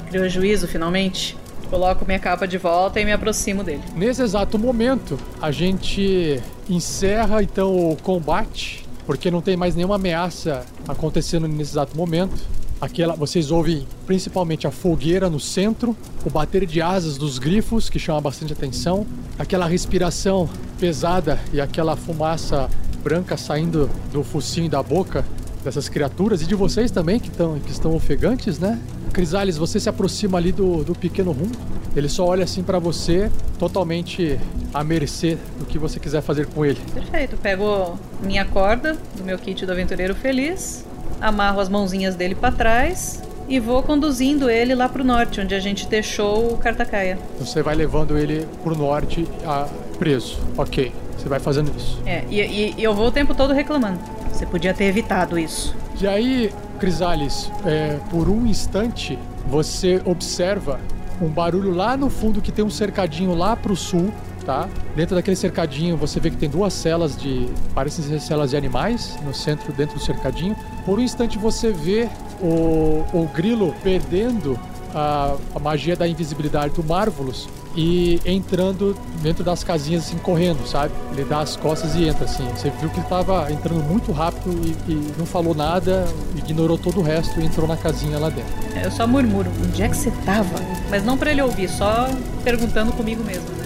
Criou juízo finalmente. Coloco minha capa de volta e me aproximo dele. Nesse exato momento, a gente encerra então o combate, porque não tem mais nenhuma ameaça acontecendo nesse exato momento. Aquela, vocês ouvem principalmente a fogueira no centro, o bater de asas dos grifos, que chama bastante atenção, aquela respiração pesada e aquela fumaça branca saindo do focinho e da boca dessas criaturas e de vocês também que, tão, que estão ofegantes, né? Crisales, você se aproxima ali do, do pequeno rum. Ele só olha assim pra você, totalmente à mercê do que você quiser fazer com ele. Perfeito. Pego minha corda do meu kit do aventureiro feliz, amarro as mãozinhas dele pra trás e vou conduzindo ele lá pro norte, onde a gente deixou o Cartacaia. Você vai levando ele pro norte ah, preso. Ok, você vai fazendo isso. É, e, e- e eu vou o tempo todo reclamando. Você podia ter evitado isso. E aí, Crisales, é, por um instante, você observa um barulho lá no fundo que tem um cercadinho lá pro sul, tá? Dentro daquele cercadinho você vê que tem duas celas de. parecem ser celas de animais no centro, dentro do cercadinho. Por um instante você vê o, o grilo perdendo a, a magia da invisibilidade do Marvelous e entrando dentro das casinhas assim, correndo, sabe? Ele dá as costas e entra assim. Você viu que ele tava entrando muito rápido e, e não falou nada, ignorou todo o resto e entrou na casinha lá dentro. Eu só murmuro, onde é que você tava? Mas não pra ele ouvir, só perguntando comigo mesmo, né?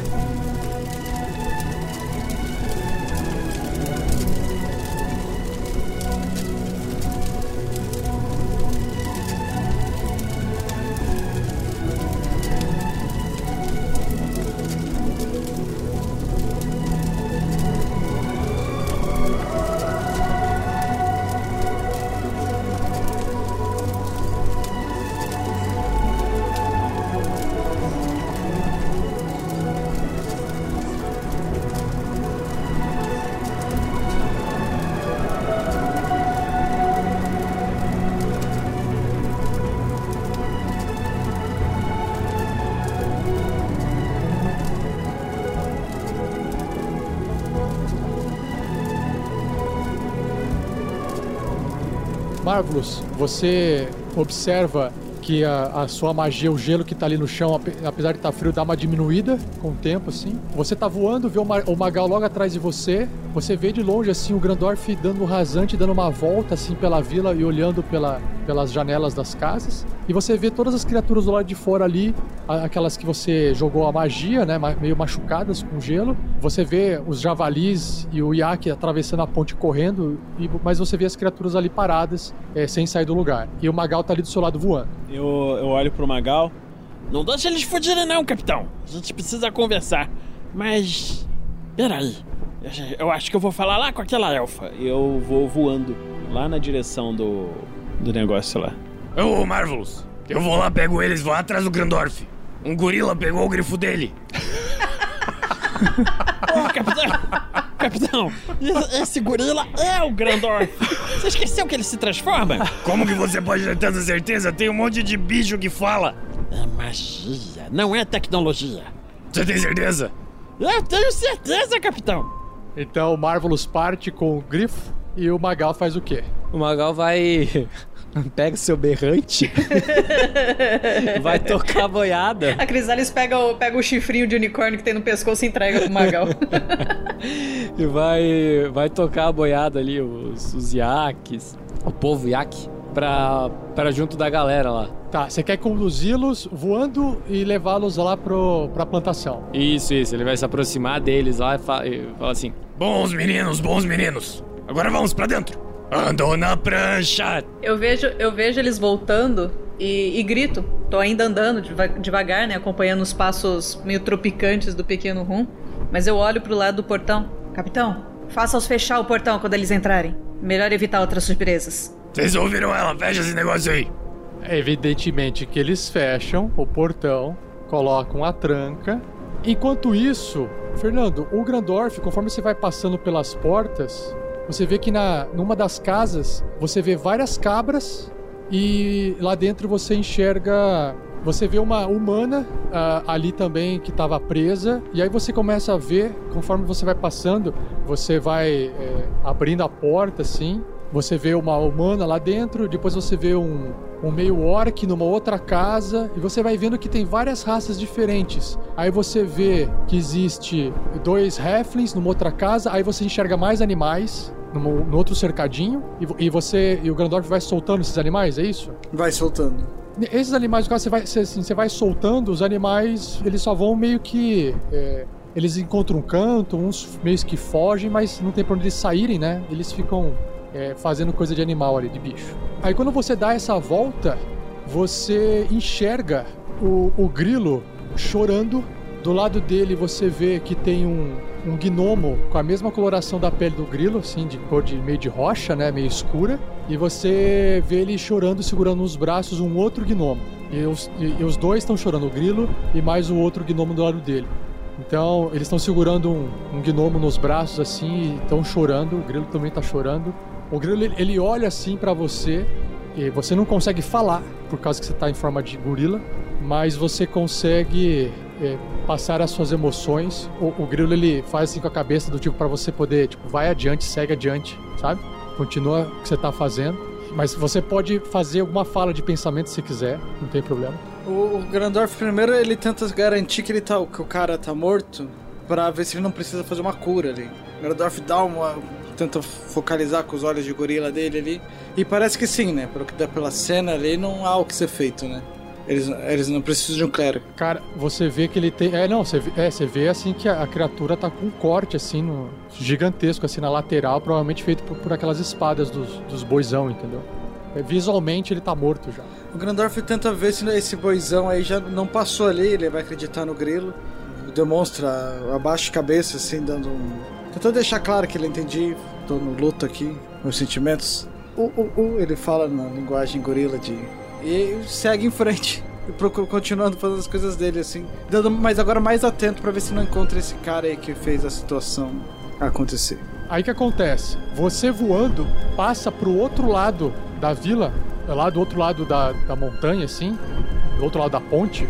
Você observa que a, a sua magia, o gelo que tá ali no chão, ape- apesar de estar frio, dá uma diminuída com o tempo, assim. Você tá voando, vê o Magal logo atrás de você. Você vê de longe, assim, o Grandorf dando um rasante, dando uma volta, assim, pela vila e olhando pela, pelas janelas das casas. E você vê todas as criaturas do lado de fora ali, aquelas que você jogou a magia, né, meio machucadas com gelo. Você vê os javalis e o Yak atravessando a ponte correndo, e- mas você vê as criaturas ali paradas, eh, sem sair do lugar. E o Magal tá ali do seu lado voando. Eu, eu olho pro Magal. Não deixa eles fugirem não, capitão. A gente precisa conversar. Mas... Peraí. Eu acho que eu vou falar lá com aquela elfa. E eu vou voando lá na direção do, do negócio lá. Ô, Marvelous, eu vou lá, pego eles, vou atrás do Grandorf. Um gorila pegou o grifo dele. Ô, capitão! Capitão, esse, esse gorila é o Grandorf. Você esqueceu que ele se transforma? Como que você pode ter tanta certeza? Tem um monte de bicho que fala. É magia, não é tecnologia. Você tem certeza? Eu tenho certeza, capitão. Então o Marvelous parte com o grifo e o Magal faz o quê? O Magal vai. Pega o seu berrante. vai tocar a boiada. A Crisales pega o, pega o chifrinho de unicórnio que tem no pescoço e entrega pro Magal. E vai, vai tocar a boiada ali, os, os iaques, o povo iaque, pra, pra junto da galera lá. Tá, você quer conduzi-los voando e levá-los lá pro, pra plantação. Isso, isso. Ele vai se aproximar deles lá e fala, e fala assim: Bons meninos, bons meninos. Agora vamos pra dentro. Andou na prancha. Eu vejo, eu vejo eles voltando e, e grito. Tô ainda andando deva- devagar, né? Acompanhando os passos meio tropicantes do pequeno Rum. Mas eu olho pro lado do portão. Capitão, faça-os fechar o portão quando eles entrarem. Melhor evitar outras surpresas. Vocês ouviram ela? Fecha esse negócio aí. É evidentemente que eles fecham o portão, colocam a tranca. Enquanto isso, Fernando, o Grandorf, conforme você vai passando pelas portas, você vê que na, numa das casas você vê várias cabras e lá dentro você enxerga. Você vê uma humana ah, ali também que estava presa, e aí você começa a ver, conforme você vai passando, você vai eh, abrindo a porta assim, você vê uma humana lá dentro, depois você vê um, um meio orc numa outra casa, e você vai vendo que tem várias raças diferentes. Aí você vê que existe dois halflings numa outra casa, aí você enxerga mais animais no, outro cercadinho, e, e você e o Grandorf vai soltando esses animais, é isso? Vai soltando. Esses animais, no caso, você vai, você, assim, você vai soltando, os animais, eles só vão meio que. é, eles encontram um canto, uns meio que fogem, mas não tem pra onde eles saírem, né? Eles ficam é, fazendo coisa de animal ali, de bicho. Aí quando você dá essa volta, você enxerga o, o grilo chorando. Do lado dele você vê que tem um, um gnomo com a mesma coloração da pele do grilo, assim, de cor de meio de rocha, né? Meio escura. E você vê ele chorando, segurando nos braços um outro gnomo. E os, e- e os dois estão chorando, o grilo e mais o outro gnomo do lado dele. Então, eles estão segurando um, um gnomo nos braços assim e estão chorando. O grilo também tá chorando. O grilo ele, ele olha assim pra você e você não consegue falar por causa que você tá em forma de gorila, mas você consegue é, passar as suas emoções. O, o grilo ele faz assim com a cabeça do tipo pra você poder, tipo, vai adiante, segue adiante, sabe? Continua o que você tá fazendo. Mas você pode fazer alguma fala de pensamento se quiser, não tem problema. O, o Grandorf primeiro ele tenta garantir que ele tá, que o cara tá morto pra ver se ele não precisa fazer uma cura ali. O Grandorf dá uma tenta focalizar com os olhos de gorila dele ali e parece que sim, né? Pelo que dá pela cena ali não há o que ser feito, né? Eles, eles não precisam de um clérigo. Cara, você vê que ele tem. É, não, você vê, é, você vê assim que a, a criatura tá com um corte assim, no, gigantesco, assim, na lateral, provavelmente feito por, por aquelas espadas dos, dos boizão, entendeu? É, visualmente ele tá morto já. O Grandorf tenta ver se esse boizão aí já não passou ali, ele vai acreditar no grilo. Demonstra abaixo de cabeça, assim, dando um. Tentou deixar claro que ele entendi, tô no luto aqui, meus sentimentos. O, o, o, ele fala na linguagem gorila de. E segue em frente. Procura, continuando fazendo as coisas dele, assim. Dando, mas agora mais atento pra ver se não encontra esse cara aí que fez a situação acontecer. Aí que acontece? Você voando passa pro outro lado da vila, lá do outro lado da, da montanha, assim, do outro lado da ponte.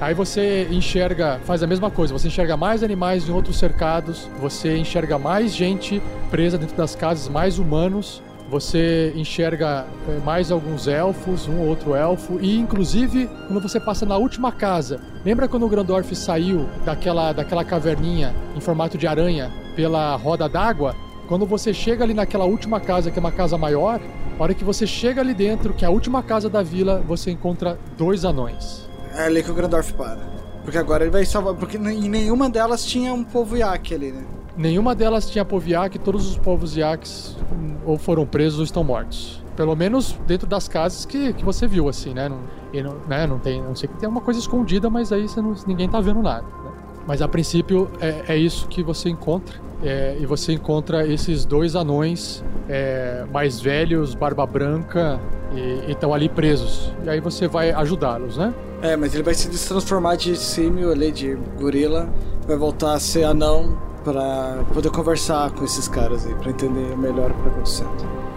Aí você enxerga, faz a mesma coisa, você enxerga mais animais em outros cercados, você enxerga mais gente presa dentro das casas, mais humanos. você enxerga é, mais alguns elfos, um ou outro elfo, e inclusive quando você passa na última casa, lembra quando o Grandorf saiu daquela, daquela caverninha em formato de aranha pela roda d'água? Quando você chega ali naquela última casa, que é uma casa maior, a hora que você chega ali dentro, que é a última casa da vila, você encontra dois anões. É ali que o Grandorf para. Porque agora ele vai salvar. Porque em nenhuma delas tinha um povo iaque ali, né? Nenhuma delas tinha poviac, todos os povos iaques ou foram presos ou estão mortos. Pelo menos dentro das casas que, que você viu, assim, né? Não, não, né? não tem. Não sei que tem uma coisa escondida, mas aí não, ninguém tá vendo nada. Né? Mas a princípio é, é isso que você encontra. É, e você encontra esses dois anões é, mais velhos, barba branca, e estão ali presos. E aí você vai ajudá-los, né? É, mas ele vai se transformar de símio ali, de gorila, vai voltar a ser anão para poder conversar com esses caras aí, para entender melhor o que está acontecendo.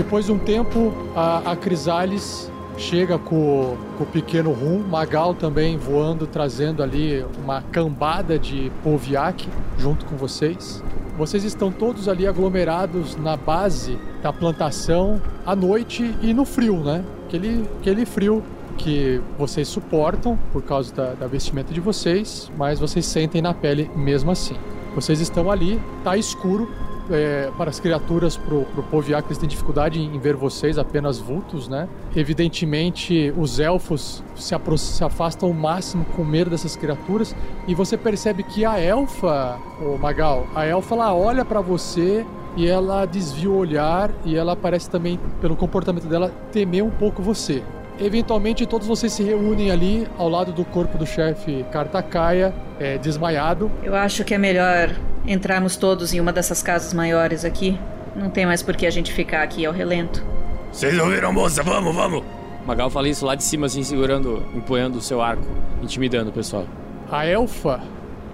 Depois de um tempo, a, a Crisales chega com, com, o pequeno Rum, Magal também voando, trazendo ali uma cambada de Poviak junto com vocês. Vocês estão todos ali aglomerados na base da plantação à noite e no frio, né? Aquele, aquele frio que vocês suportam por causa da, da vestimenta de vocês, mas vocês sentem na pele mesmo assim. Vocês estão ali, tá escuro, é, para as criaturas, pro, pro Poviar, que eles têm dificuldade em ver vocês, apenas vultos, né? Evidentemente, os elfos se, se afastam ao máximo com medo dessas criaturas, e você percebe que a elfa, o Magal, a elfa, ela olha para você e ela desvia o olhar e ela parece também, pelo comportamento dela, temer um pouco você. Eventualmente, todos vocês se reúnem ali ao lado do corpo do chefe Kartakaia, é, desmaiado. Eu acho que é melhor entrarmos todos em uma dessas casas maiores aqui. Não tem mais por que a gente ficar aqui ao relento. Vocês ouviram, moça? Vamos, vamos! Magal fala isso lá de cima, assim, segurando, empunhando o seu arco, intimidando o pessoal. A elfa,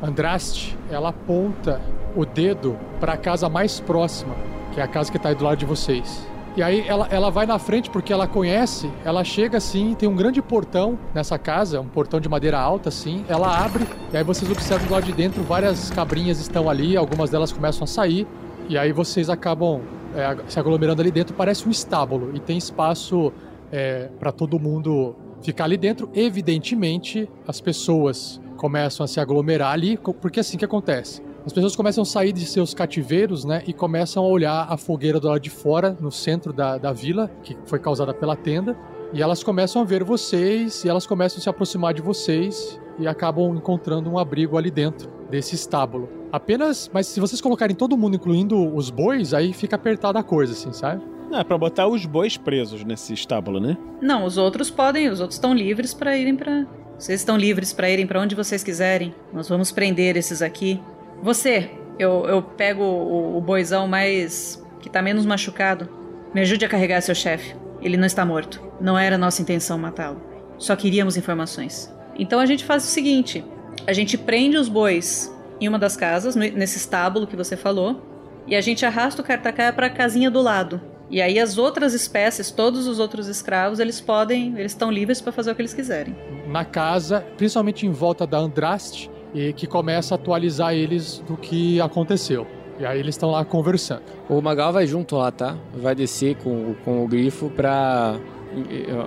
Andraste, ela aponta o dedo para a casa mais próxima, que é a casa que está aí do lado de vocês. E aí ela, ela vai na frente porque ela conhece, ela chega assim, tem um grande portão nessa casa, um portão de madeira alta assim, ela abre e aí vocês observam lado de dentro várias cabrinhas estão ali, algumas delas começam a sair e aí vocês acabam é, se aglomerando ali dentro, parece um estábulo e tem espaço é, para todo mundo ficar ali dentro. Evidentemente, as pessoas começam a se aglomerar ali, porque é assim que acontece. As pessoas começam a sair de seus cativeiros, né? E começam a olhar a fogueira do lado de fora, no centro da, da vila, que foi causada pela tenda. E elas começam a ver vocês, e elas começam a se aproximar de vocês, e acabam encontrando um abrigo ali dentro desse estábulo. Apenas, mas se vocês colocarem todo mundo, incluindo os bois, aí fica apertada a coisa, assim, sabe? Não, é pra botar os bois presos nesse estábulo, né? Não, os outros podem, os outros estão livres para irem para. Vocês estão livres para irem para onde vocês quiserem. Nós vamos prender esses aqui você, eu, eu pego o, o boizão mais. que tá menos machucado. Me ajude a carregar seu chefe. Ele não está morto. Não era nossa intenção matá-lo. Só queríamos informações. Então a gente faz o seguinte: a gente prende os bois em uma das casas, nesse estábulo que você falou, e a gente arrasta o cartacaia para a casinha do lado. E aí as outras espécies, todos os outros escravos, eles podem, eles estão livres para fazer o que eles quiserem. Na casa, principalmente em volta da Andraste, e que começa a atualizar eles do que aconteceu. E aí eles estão lá conversando. O Magal vai junto lá, tá? Vai descer com, com o grifo pra.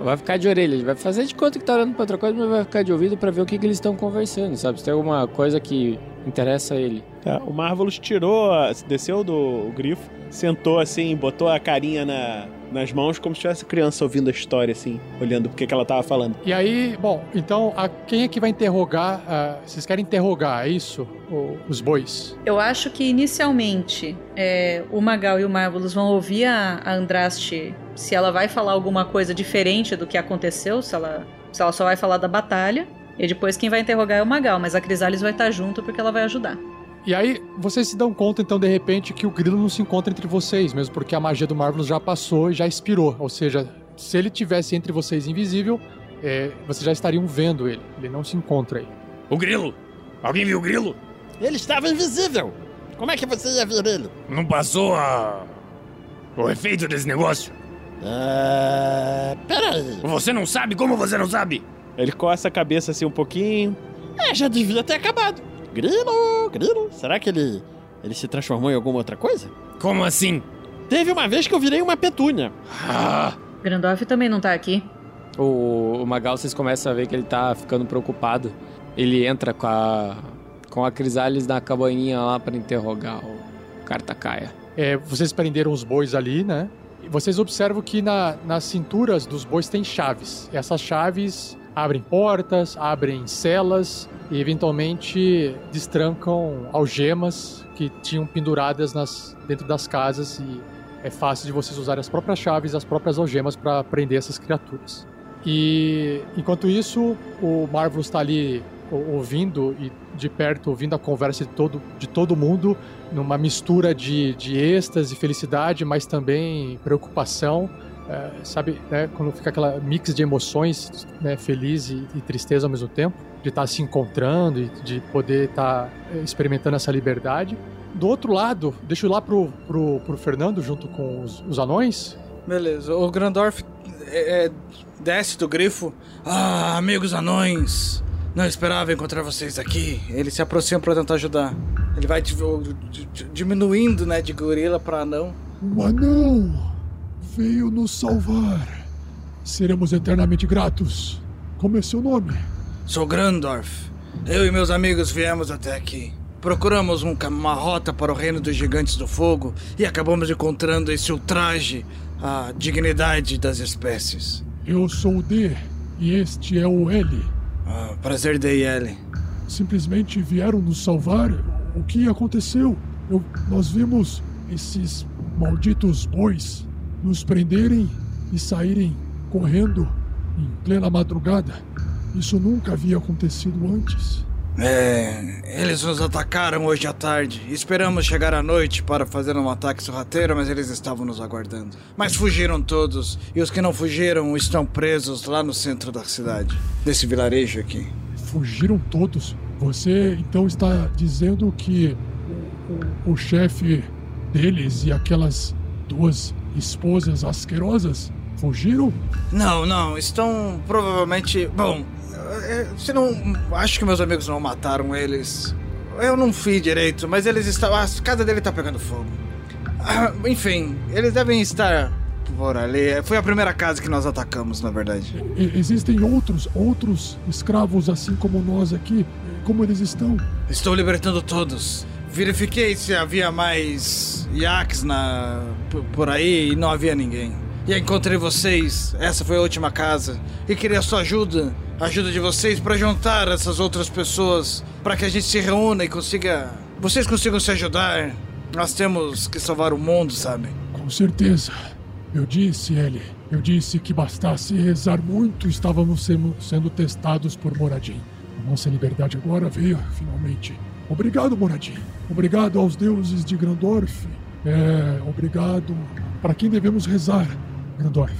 Vai ficar de orelha, ele vai fazer de conta que tá olhando pra outra coisa, mas vai ficar de ouvido para ver o que, que eles estão conversando, sabe? Se tem alguma coisa que interessa a ele. Tá, o Marvelous tirou, desceu do grifo, sentou assim, botou a carinha na, nas mãos, como se tivesse criança ouvindo a história, assim, olhando o que, que ela tava falando. E aí, bom, então, a, quem é que vai interrogar? Uh, vocês querem interrogar, é isso? O, os bois? Eu acho que inicialmente é, o Magal e o Marvelous vão ouvir a, a Andraste se ela vai falar alguma coisa diferente do que aconteceu, se ela, se ela só vai falar da batalha. E depois quem vai interrogar é o Magal, mas a Crisales vai estar junto porque ela vai ajudar. E aí, vocês se dão conta, então, de repente, que o grilo não se encontra entre vocês, mesmo porque a magia do Marvelous já passou e já expirou. Ou seja, se ele tivesse entre vocês invisível, é, vocês já estariam vendo ele. Ele não se encontra aí. O grilo! Alguém viu o grilo? Ele estava invisível. Como é que você ia ver ele? Não passou a. o efeito desse negócio? É. Peraí. Você não sabe? Como você não sabe? Ele coça a cabeça assim um pouquinho. É, já devia ter acabado. Grilo, grilo. Será que ele. ele se transformou em alguma outra coisa? Como assim? Teve uma vez que eu virei uma petúnia. Ah, Grandorf também não tá aqui. O, o Magal, vocês começam a ver que ele tá ficando preocupado. Ele entra com a, com a Crisales na cabaninha lá pra interrogar o Cartacaia. É, vocês prenderam os bois ali, né? E vocês observam que na- nas cinturas dos bois tem chaves. Essas chaves abrem portas, abrem celas e eventualmente destrancam algemas que tinham penduradas nas, dentro das casas e é fácil de vocês usarem as próprias chaves, as próprias algemas para prender essas criaturas. E enquanto isso, o Marvelous está ali ouvindo e de perto ouvindo a conversa de todo, de todo mundo numa mistura de, de êxtase, felicidade, mas também preocupação. É, sabe, né, quando fica aquela mix de emoções, né, feliz e, e tristeza ao mesmo tempo, de estar se encontrando e de poder estar é, experimentando essa liberdade. Do outro lado, deixa eu ir lá pro, pro, pro Fernando junto com os, os anões. Beleza, o Grandorf é, é, desce do grifo. Ah, amigos anões, não esperava encontrar vocês aqui. Ele se aproxima pra tentar ajudar. Ele vai di- di- di- diminuindo, né, de gorila pra anão. O anão veio nos salvar. Seremos eternamente gratos. Como é seu nome? Sou Grandorf. Eu e meus amigos viemos até aqui. Procuramos um uma rota para o reino dos gigantes do fogo e acabamos encontrando esse ultraje à dignidade das espécies. Eu sou o D e este é o L. Ah, prazer, D.I.L. Simplesmente vieram nos salvar. O que aconteceu? Eu- nós vimos esses malditos bois nos prenderem e saírem correndo em plena madrugada. Isso nunca havia acontecido antes. É, eles nos atacaram hoje à tarde. Esperamos chegar à noite para fazer um ataque sorrateiro, mas eles estavam nos aguardando. Mas fugiram todos, e os que não fugiram estão presos lá no centro da cidade, desse vilarejo aqui. Fugiram todos. Você então está dizendo que o, o- o chefe deles e aquelas duas esposas asquerosas fugiram? Não, não, estão provavelmente. Bom, é, se não. Acho que meus amigos não mataram eles. Eu não fui direito, mas eles estão. A casa dele tá pegando fogo. Ah, enfim, eles devem estar por ali. Foi a primeira casa que nós atacamos, na verdade. Existem outros, outros escravos assim como nós aqui. Como eles estão? Estou libertando todos. Verifiquei se havia mais iaques na por- aí e não havia ninguém. E encontrei vocês. Essa foi a última casa. E queria sua ajuda, a ajuda de vocês para juntar essas outras pessoas, para que a gente se reúna e consiga, vocês consigam se ajudar. Nós temos que salvar o mundo, sabe? Com certeza. Eu disse, Ellie, eu disse que bastasse rezar muito, estávamos sendo, sendo testados por Moradin. A nossa liberdade agora veio, finalmente. Obrigado, Moradin. Obrigado aos deuses de Grandorf. É, obrigado. Para quem devemos rezar, Grandorf?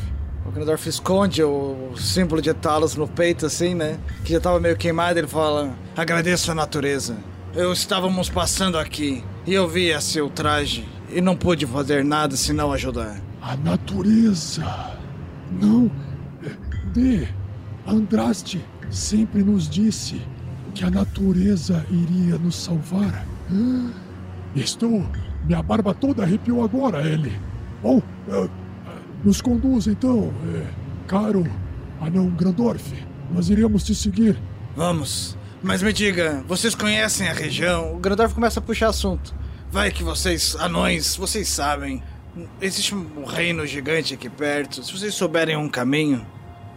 O Grandorf esconde o símbolo de Talos no peito, assim, né? Que já tava meio queimado. Ele fala: Agradeço a natureza. Eu estávamos passando aqui e eu vi esse ultraje e não pude fazer nada senão ajudar. A natureza. Não. é, D. Andraste sempre nos disse que a natureza iria nos salvar. Estou. Minha barba toda arrepiou agora, Ellie. Bom, eh, nos conduz então, eh, caro anão Grandorf. Nós iremos te seguir. Vamos. Mas me diga, vocês conhecem a região? O Grandorf começa a puxar assunto. Vai que vocês, anões, vocês sabem. Existe um reino gigante aqui perto. Se vocês souberem um caminho.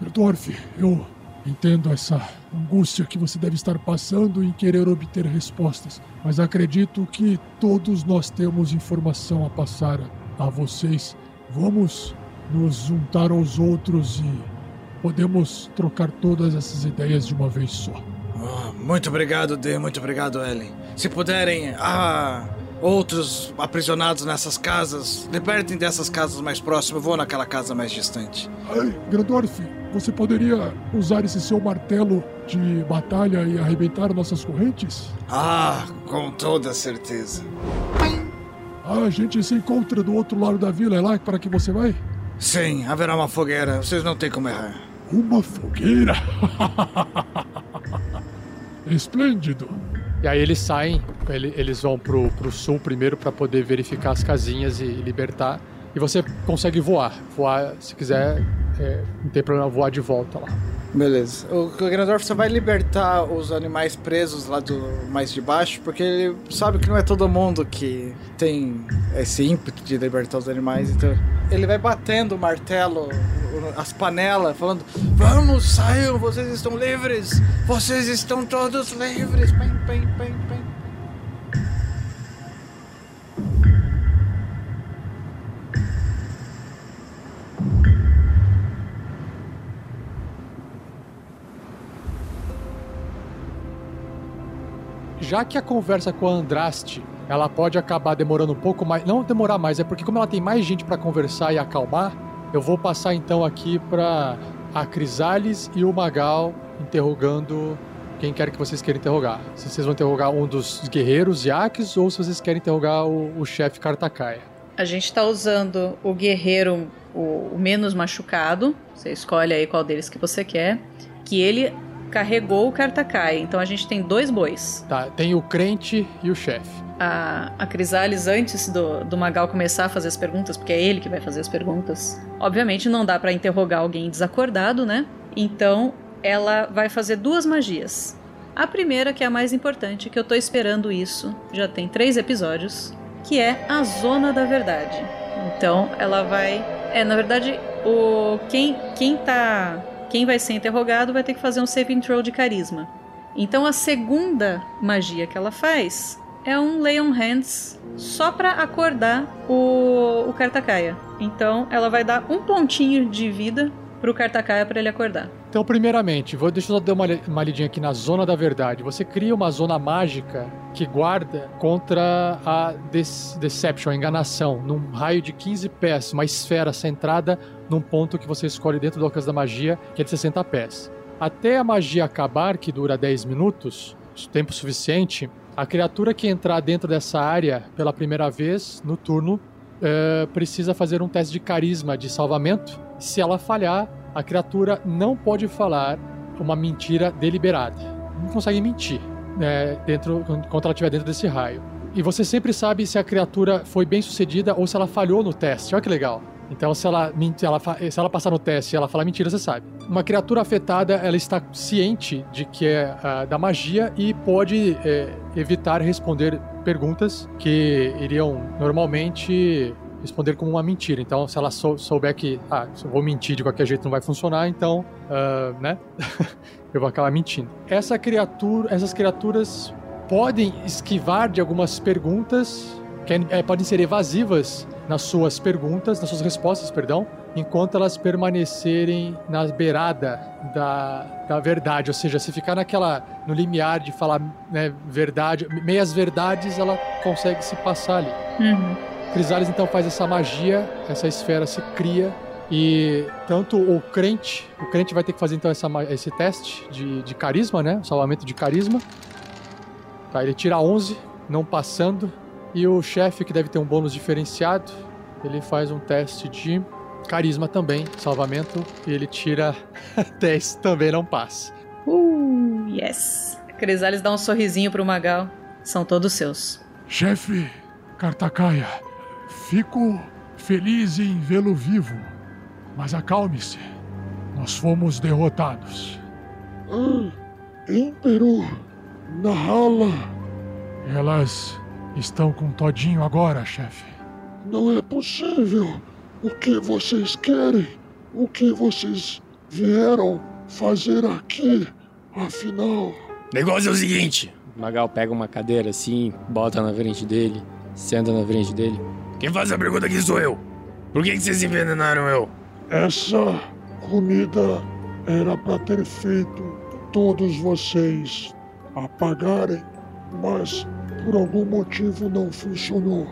Grandorf, eu entendo essa angústia que você deve estar passando em querer obter respostas, mas acredito que todos nós temos informação a passar a vocês. Vamos nos juntar aos outros e podemos trocar todas essas ideias de uma vez só. Ah, muito obrigado, D. Muito obrigado, Ellen. Se puderem, ah, outros aprisionados nessas casas, libertem dessas casas mais próximas. Eu vou naquela casa mais distante. Ai, Grandorf, você poderia usar esse seu martelo de batalha e arrebentar nossas correntes? Ah, com toda certeza. Ah, a gente se encontra do outro lado da vila, é lá para que você vai? Sim, haverá uma fogueira. Vocês não têm como errar. Uma fogueira? Esplêndido. E aí eles saem, ele- eles vão pro, pro sul primeiro pra poder verificar as casinhas e, libertar. E você consegue voar. Voar, se quiser, é, não tem problema voar de volta lá. Beleza. O Grandorf só vai libertar os animais presos lá do mais de baixo, porque ele sabe que não é todo mundo que tem esse ímpeto de libertar os animais, então ele vai batendo o martelo, as panelas, falando: Vamos, saiam, vocês estão livres! Vocês estão todos livres! Pem, pem, pem, pem. Já que a conversa com a Andraste, ela pode acabar demorando um pouco mais, não demorar mais, é porque como ela tem mais gente pra conversar e acalmar, eu vou passar então aqui pra a Crisales e o Magal interrogando quem quer que vocês queiram interrogar. Se vocês vão interrogar um dos guerreiros Yaques ou se vocês querem interrogar o, o chefe Kartakaia. A gente tá usando o guerreiro, o, o menos machucado. Você escolhe aí qual deles que você quer. Que ele carregou o Kartakai. Então a gente tem dois bois. Tá, tem o crente e o chefe. A, a Crisales, antes do, do Magal começar a fazer as perguntas, porque é ele que vai fazer as perguntas, obviamente não dá pra interrogar alguém desacordado, né? Então ela vai fazer duas magias. A primeira, que é a mais importante, que eu tô esperando isso, já tem três episódios, que é a Zona da Verdade. Então ela vai. É, na verdade, o quem, quem tá. Quem vai ser interrogado vai ter que fazer um saving throw de carisma. Então a segunda magia que ela faz é um Lay on Hands só pra acordar o, o Kartakaia. Então ela vai dar um pontinho de vida pro Kartakaia pra ele acordar. Então, primeiramente, vou, deixa eu só dar uma, uma lidinha aqui na Zona da Verdade. Você cria uma zona mágica que guarda contra a Deception, a enganação, num raio de 15 pés, uma esfera centrada num ponto que você escolhe dentro do alcance da magia, que é de 60 pés. Até a magia acabar, que dura 10 minutos, tempo suficiente, a criatura que entrar dentro dessa área pela primeira vez no turno eh, precisa fazer um teste de carisma de salvamento. Se ela falhar, a criatura não pode falar uma mentira deliberada. Não consegue mentir né, dentro, enquanto ela estiver dentro desse raio. E você sempre sabe se a criatura foi bem sucedida ou se ela falhou no teste. Olha que legal. Então, se ela, ela se ela passar no teste e ela falar mentira, você sabe. Uma criatura afetada, ela está ciente de que é ah, da magia e pode eh, evitar responder perguntas que iriam normalmente responder como uma mentira. Então, se ela sou- souber que, ah, se eu vou mentir de qualquer jeito não vai funcionar, então, ah, né? eu vou acabar mentindo. Essa criatura, essas criaturas podem esquivar de algumas perguntas, que eh, podem ser evasivas nas suas perguntas, nas suas respostas, perdão, enquanto elas permanecerem na beirada da, da verdade, ou seja, se ficar naquela no limiar de falar né, verdade, meias verdades, ela consegue se passar ali. Uhum. Crisales então faz essa magia, essa esfera se cria e tanto o crente, o crente vai ter que fazer então essa, esse teste de, de carisma, né? Salvamento de carisma. Tá, ele tira 11, não passando. E o chefe, que deve ter um bônus diferenciado, ele faz um teste de carisma também, salvamento, e ele tira 10, também não passa. Uh, yes. A Crisales dá um sorrisinho pro Magal. São todos seus. Chefe Kartakaia, fico feliz em vê-lo vivo, mas acalme-se. Nós fomos derrotados. Ah, Ímpero, Nahala, Elas estão com Todinho agora, chefe. não é possível. O que vocês querem? O que vocês vieram fazer aqui? Afinal, Negócio é o seguinte: Magal pega uma cadeira assim, bota na frente dele, senta na frente dele. quem faz a pergunta aqui sou eu. Por que, que vocês envenenaram eu? essa comida era para ter feito todos vocês apagarem, mas por algum motivo não funcionou.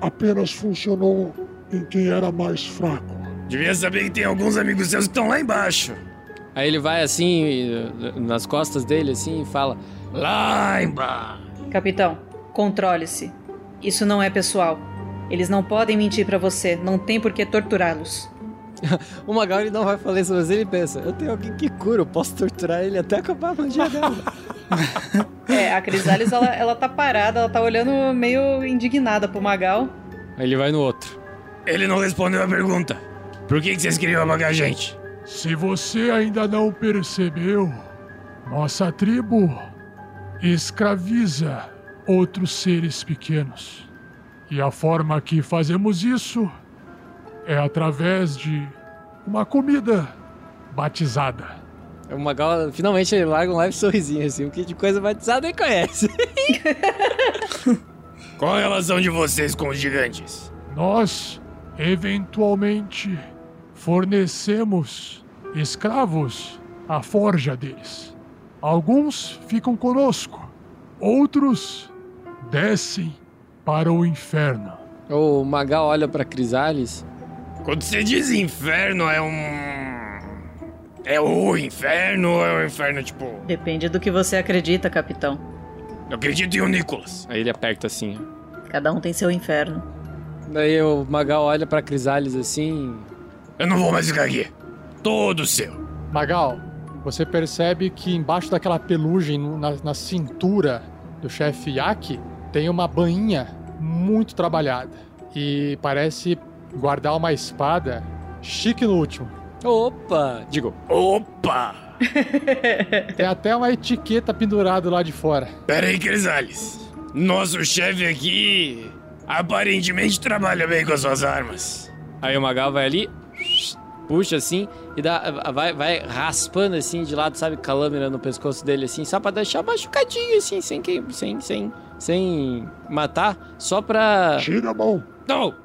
Apenas funcionou em quem era mais fraco. Devia saber que tem alguns amigos seus que estão lá embaixo. Aí ele vai assim, nas costas dele assim, e fala: Lá embaixo. Capitão, controle-se. Isso não é pessoal. Eles não podem mentir pra você, não tem por que torturá-los. O Magal ele não vai falar isso, mas ele pensa: eu tenho alguém que cura, eu posso torturar ele até acabar a magia dela. É, a Crisales, ela, ela tá parada, ela tá olhando meio indignada pro Magal. Aí ele vai no outro. Ele não respondeu a pergunta. Por que, que vocês queriam apagar a gente? Se você ainda não percebeu, nossa tribo escraviza outros seres pequenos. E a forma que fazemos isso é através de uma comida batizada. O Magal finalmente ele larga um leve sorrisinho assim, o que de coisa batizada ele conhece. Qual a relação de vocês com os gigantes? Nós, eventualmente, fornecemos escravos à forja deles. Alguns ficam conosco, outros descem para o inferno. O Magal olha pra Crisales. Quando você diz inferno, é um. É o inferno ou é o inferno, tipo. Depende do que você acredita, capitão. Eu acredito em o Nicolas. Aí ele aperta assim. Cada um tem seu inferno. Daí o Magal olha pra Crisales assim. Eu não vou mais ficar aqui. Todo seu. Magal, você percebe que embaixo daquela pelugem na, na cintura do chefe Yaki tem uma bainha muito trabalhada e parece guardar uma espada chique no último. Opa! Digo, Opa! Tem até uma etiqueta pendurada lá de fora. Pera aí, Crisales. Nosso chefe aqui aparentemente trabalha bem com as suas armas. Aí o Magal vai ali, puxa assim e dá, vai, vai raspando assim de lado, sabe, com a lâmina no pescoço dele assim, só pra deixar machucadinho assim, sem que, sem, sem, sem matar, só pra. Tira a mão. Não!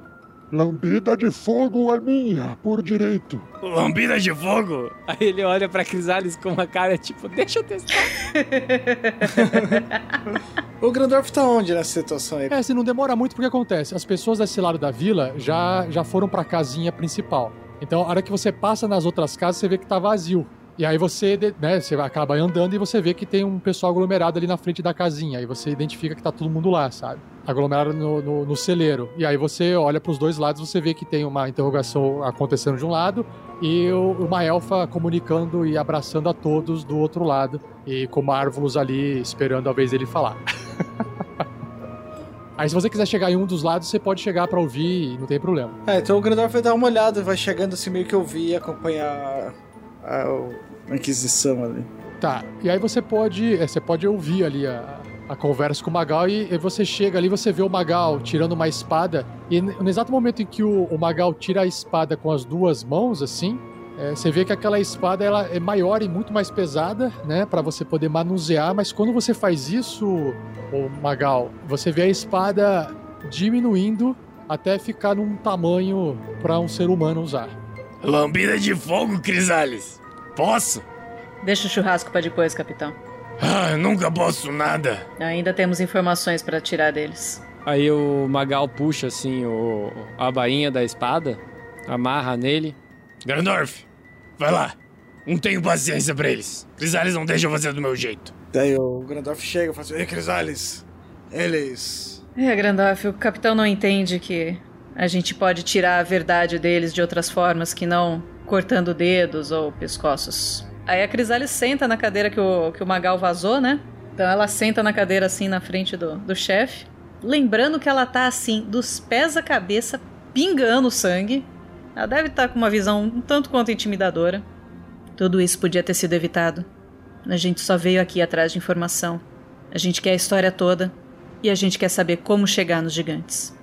Lambida de fogo é minha, por direito. Lambida de fogo? Aí ele olha pra Crisales com uma cara tipo, deixa eu testar. O Grandorf tá onde nessa situação aí? É, se não demora muito, porque acontece? As pessoas desse lado da vila já, já foram pra casinha principal. Então, a hora que você passa nas outras casas, você vê que tá vazio. E aí você, né, você acaba andando e você vê que tem um pessoal aglomerado ali na frente da casinha. Aí você identifica que tá todo mundo lá, sabe? Aglomerado no, no, no celeiro. E aí você olha pros dois lados, você vê que tem uma interrogação acontecendo de um lado e uma elfa comunicando e abraçando a todos do outro lado. E com Marvelous ali esperando a vez dele falar. Aí se você quiser chegar em um dos lados, você pode chegar pra ouvir e não tem problema. É, então o Grandorf vai dar uma olhada, vai chegando assim meio que eu vi e acompanhar a, Inquisição ali. Tá, e aí você pode, é, você pode ouvir ali a, a conversa com o Magal e, e você chega ali, você vê o Magal tirando uma espada e no exato momento em que o, o Magal tira a espada com as duas mãos, assim, é, você vê que aquela espada ela é maior e muito mais pesada, né, Pra você poder manusear, mas quando você faz isso, o Magal, você vê a espada diminuindo até ficar num tamanho pra um ser humano usar. Lambida de fogo, Crisales. Posso? Deixa o churrasco pra depois, capitão. Ah, eu nunca posso nada. Ainda temos informações pra tirar deles. Aí o Magal puxa assim o, a bainha da espada, amarra nele. Grandorf, vai lá. Não tenho paciência pra eles. Crisales não deixa eu fazer do meu jeito. Daí o Grandorf chega e fala assim: Ei, Crisales, eles. É, Grandorf, o capitão não entende que a gente pode tirar a verdade deles de outras formas que não cortando dedos ou pescoços. Aí a Crisales senta na cadeira que o, que o Magal vazou, né? Então ela senta na cadeira assim na frente do, do chefe. Lembrando que ela tá assim, dos pés à cabeça, pingando sangue. Ela deve estar com uma visão um tanto quanto intimidadora. Tudo isso podia ter sido evitado. A gente só veio aqui atrás de informação. A gente quer a história toda e a gente quer saber como chegar nos gigantes.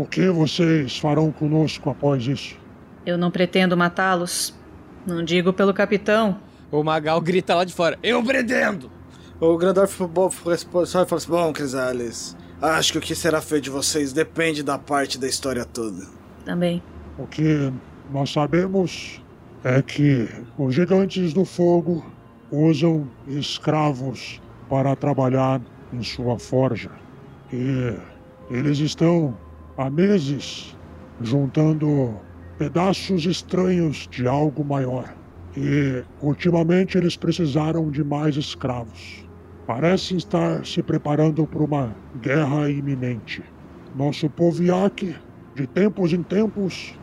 O que vocês farão conosco após isso? Eu não pretendo matá-los. Não digo pelo capitão. O Magal grita lá de fora: Eu pretendo! O Grandorf responde só e fala assim: Bom, Crisales, acho que o que será feito de vocês depende da parte da história toda. Também. O que nós sabemos é que os gigantes do fogo usam escravos para trabalhar em sua forja. E eles estão há meses juntando pedaços estranhos de algo maior. E ultimamente eles precisaram de mais escravos. Parecem estar se preparando para uma guerra iminente. Nosso povo de tempos em tempos,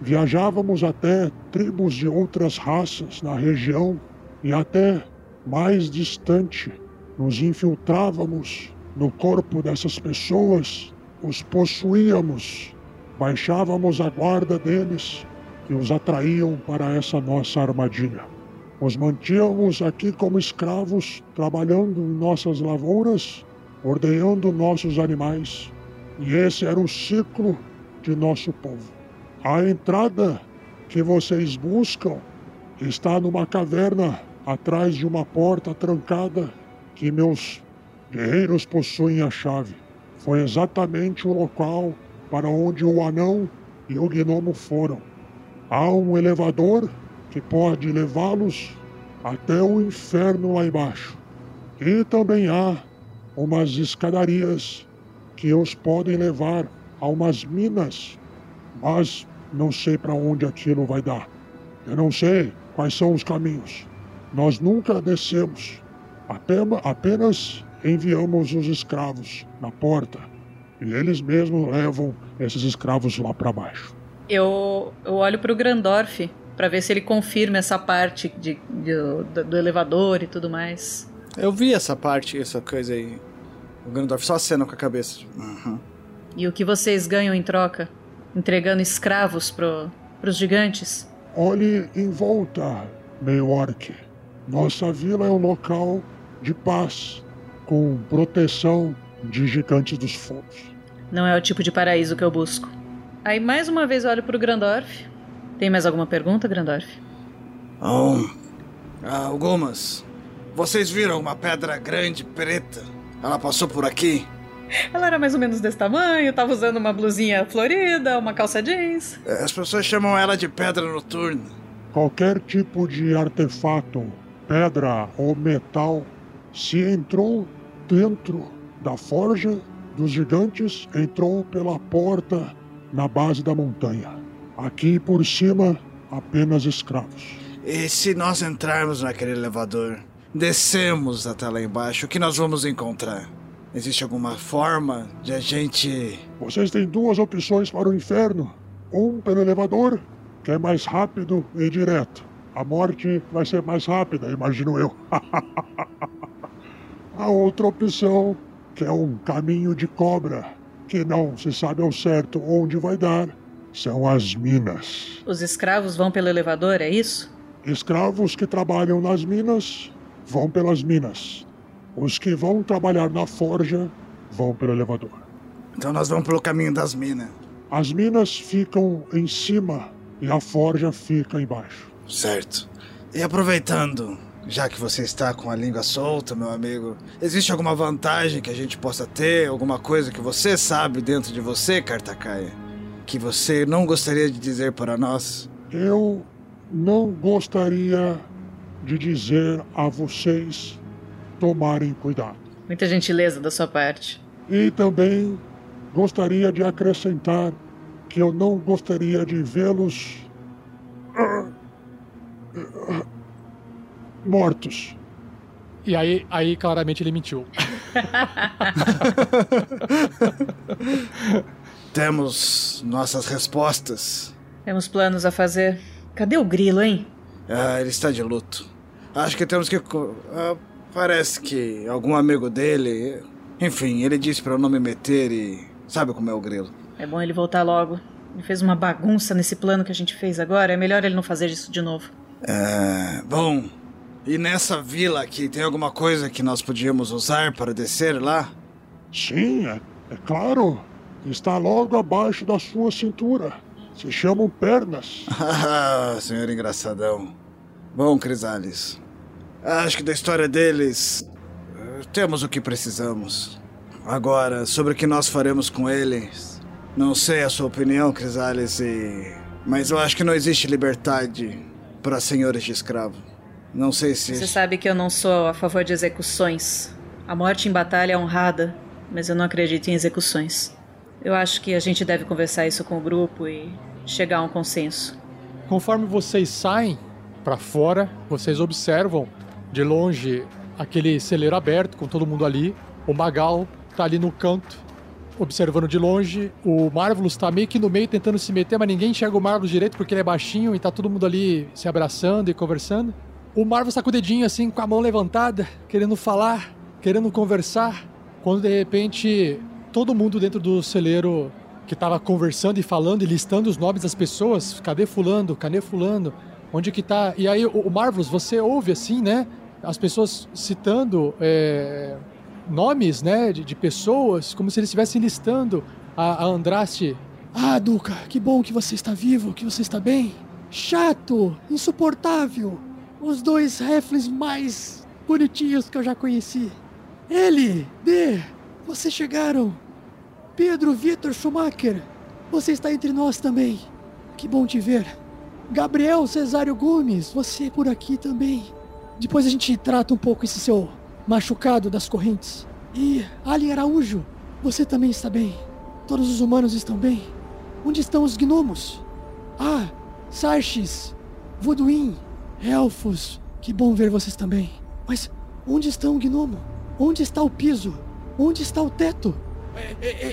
viajávamos até tribos de outras raças na região e até mais distante. Nos infiltrávamos no corpo dessas pessoas, os possuíamos, baixávamos a guarda deles e os atraíam para essa nossa armadilha. Os mantínhamos aqui como escravos, trabalhando em nossas lavouras, ordenhando nossos animais. E esse era o ciclo de nosso povo. A entrada que vocês buscam está numa caverna atrás de uma porta trancada que meus guerreiros possuem a chave. Foi exatamente o local para onde o anão e o gnomo foram. Há um elevador que pode levá-los até o inferno lá embaixo. E também há umas escadarias que os podem levar a umas minas, mas não sei para onde aquilo vai dar. Eu não sei quais são os caminhos. Nós nunca descemos, apenas, apenas enviamos os escravos na porta e eles mesmos levam esses escravos lá para baixo. Eu, eu olho pro Grandorf para ver se ele confirma essa parte de, de do, do, elevador e tudo mais. Eu vi essa parte, essa coisa aí. O Grandorf só acena com a cabeça. Uhum. E o que vocês ganham em troca? Entregando escravos pro, pros gigantes? Olhe em volta, meio orc. Nossa vila é um local de paz, com proteção de gigantes dos fogos. Não é o tipo de paraíso que eu busco. Aí mais uma vez olho pro Grandorf. Tem mais alguma pergunta, Grandorf? Oh, algumas. Vocês viram uma pedra grande preta? Ela passou por aqui? Ela era mais ou menos desse tamanho, tava usando uma blusinha florida, uma calça jeans. As pessoas chamam ela de pedra noturna. Qualquer tipo de artefato, pedra ou metal, se entrou dentro da forja dos gigantes, entrou pela porta na base da montanha. Aqui por cima, apenas escravos. E se nós entrarmos naquele elevador, descemos até lá embaixo, o que nós vamos encontrar? Existe alguma forma de a gente. Vocês têm duas opções para o inferno: um pelo elevador, que é mais rápido e direto. A morte vai ser mais rápida, imagino eu. a outra opção, que é um caminho de cobra, que não se sabe ao certo onde vai dar, são as minas. Os escravos vão pelo elevador, é isso? Escravos que trabalham nas minas vão pelas minas. Os que vão trabalhar na forja vão pelo elevador. Então nós vamos pelo caminho das minas. As minas ficam em cima e a forja fica embaixo. Certo. E aproveitando, já que você está com a língua solta, meu amigo, existe alguma vantagem que a gente possa ter? Alguma coisa que você sabe dentro de você, Cartacaia? Que você não gostaria de dizer para nós? Eu não gostaria de dizer a vocês tomarem cuidado. Muita gentileza da sua parte. E também gostaria de acrescentar que eu não gostaria de vê-los. Mortos. E aí, aí claramente ele mentiu. Temos nossas respostas. Temos planos a fazer. Cadê o grilo, hein? Ah, ele está de luto. Acho que temos que. Ah, parece que algum amigo dele. Enfim, ele disse para eu não me meter e. Sabe como é o grilo? É bom ele voltar logo. Ele fez uma bagunça nesse plano que a gente fez agora. É melhor ele não fazer isso de novo. É. Bom, e nessa vila aqui, tem alguma coisa que nós podíamos usar para descer lá? Sim, é, é claro. Está logo abaixo da sua cintura. Se chamam pernas. Ah, senhor engraçadão. Bom, Crisales. Acho que da história deles eh, temos o que precisamos. Agora, sobre o que nós faremos com eles, não sei a sua opinião, Crisales, e... mas eu acho que não existe liberdade para senhores de escravo. Não sei se. Você sabe que eu não sou a favor de execuções. A morte em batalha é honrada, mas eu não acredito em execuções. Eu acho que a gente deve conversar isso com o grupo e chegar a um consenso. Conforme vocês saem para fora, vocês observam de longe aquele celeiro aberto com todo mundo ali. O Magal tá ali no canto, observando de longe. O Marvelous tá meio que no meio tentando se meter, mas ninguém enxerga o Marvelous direito porque ele é baixinho e tá todo mundo ali se abraçando e conversando. O Marvelous tá com o dedinho assim, com a mão levantada, querendo falar, querendo conversar, quando de repente todo mundo dentro do celeiro que tava conversando e falando e listando os nomes das pessoas, cadê fulano, cadê fulano, onde que tá? E aí o, Marvelous, você ouve assim, né? As pessoas citando é, nomes, né, de, de pessoas, como se eles estivessem listando a, a Andraste. Ah, Duca, que bom que você está vivo, que você está bem. Chato, insuportável. Os dois rifles mais bonitinhos que eu já conheci. Ele, D, vocês chegaram. Pedro Vitor Schumacher, você está entre nós também. Que bom te ver. Gabriel Cesário Gomes, você por aqui também. Depois a gente trata um pouco esse seu machucado das correntes. E Ali Araújo, você também está bem. Todos os humanos estão bem. Onde estão os gnomos? Ah, Sarches, Voduin, Elfos. Que bom ver vocês também. Mas onde está o gnomo? Onde está o piso? Onde está o teto?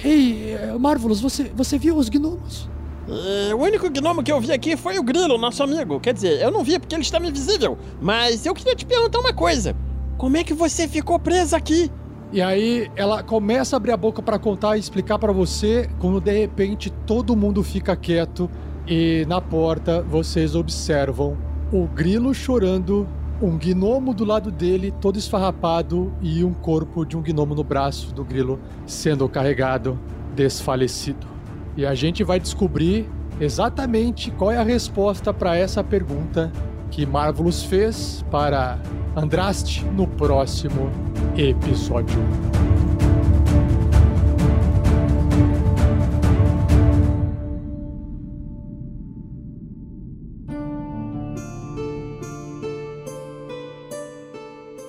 Ei, Marvelous, você, você viu os gnomos? É, o único gnomo que eu vi aqui foi o Grilo, nosso amigo. Quer dizer, eu não vi porque ele estava invisível. Mas eu queria te perguntar uma coisa. Como é que você ficou presa aqui? E aí ela começa a abrir a boca para contar e explicar para você, quando de repente todo mundo fica quieto e na porta vocês observam o grilo chorando, um gnomo do lado dele todo esfarrapado e um corpo de um gnomo no braço do grilo sendo carregado, desfalecido. E a gente vai descobrir exatamente qual é a resposta para essa pergunta que Marvelous fez para Andraste no próximo episódio.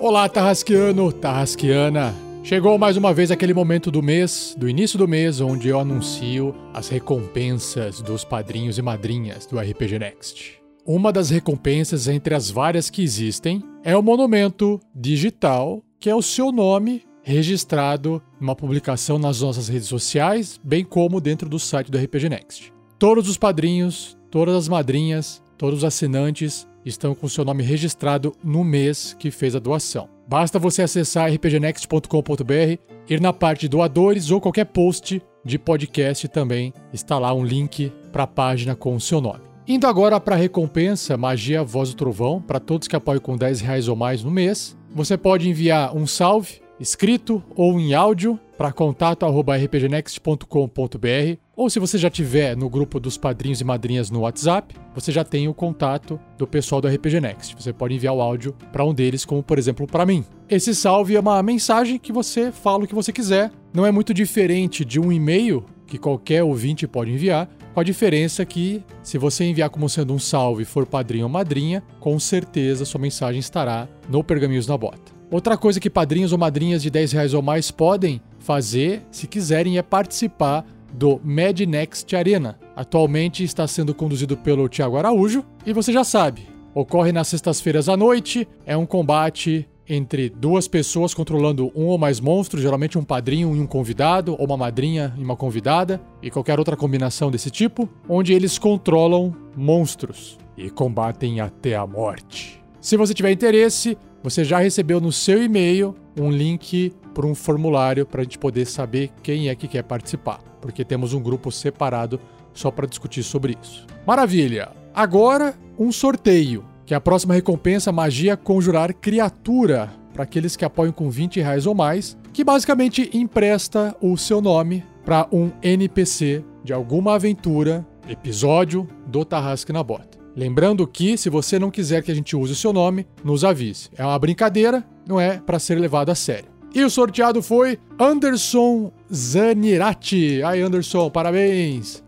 Olá, Tarrasquiano, Tarrasquiana. Chegou mais uma vez aquele momento do mês, do início do mês, onde eu anuncio as recompensas dos padrinhos e madrinhas do RPG Next. Uma das recompensas entre as várias que existem é o monumento digital, que é o seu nome registrado numa publicação nas nossas redes sociais, bem como dentro do site do RPG Next. Todos os padrinhos, todas as madrinhas, todos os assinantes estão com seu nome registrado no mês que fez a doação. Basta você acessar rpgnext.com.br, ir na parte de doadores ou qualquer post de podcast também está lá um link para a página com o seu nome. Indo agora para a recompensa Magia Voz do Trovão, para todos que apoiam com 10 reais ou mais no mês. Você pode enviar um salve, escrito ou em áudio, para contato.rpgnext.com.br ou se você já tiver no grupo dos padrinhos e madrinhas no WhatsApp, você já tem o contato do pessoal do RPG Next. Você pode enviar o áudio para um deles, como por exemplo para mim. Esse salve é uma mensagem que você fala o que você quiser. Não é muito diferente de um e-mail que qualquer ouvinte pode enviar, com a diferença que, se você enviar como sendo um salve for padrinho ou madrinha, com certeza sua mensagem estará no Pergaminhos na Bota. Outra coisa que padrinhos ou madrinhas de 10 reais ou mais podem fazer, se quiserem, é participar do Mad Next Arena. Atualmente está sendo conduzido pelo Thiago Araújo e você já sabe, ocorre nas sextas-feiras à noite, é um combate entre duas pessoas controlando um ou mais monstros, geralmente um padrinho e um convidado, ou uma madrinha e uma convidada, e qualquer outra combinação desse tipo, onde eles controlam monstros e combatem até a morte. Se você tiver interesse, você já recebeu no seu e-mail um link para um formulário para a gente poder saber quem é que quer participar, porque temos um grupo separado só para discutir sobre isso. Maravilha! Agora, um sorteio que é a próxima recompensa Magia Conjurar Criatura, para aqueles que apoiam com 20 reais ou mais, que basicamente empresta o seu nome para um NPC de alguma aventura, episódio do Tarrasque na Bota. Lembrando que, se você não quiser que a gente use o seu nome, nos avise. É uma brincadeira, não é para ser levado a sério. E o sorteado foi Anderson Zanirati. Aí, Anderson, parabéns!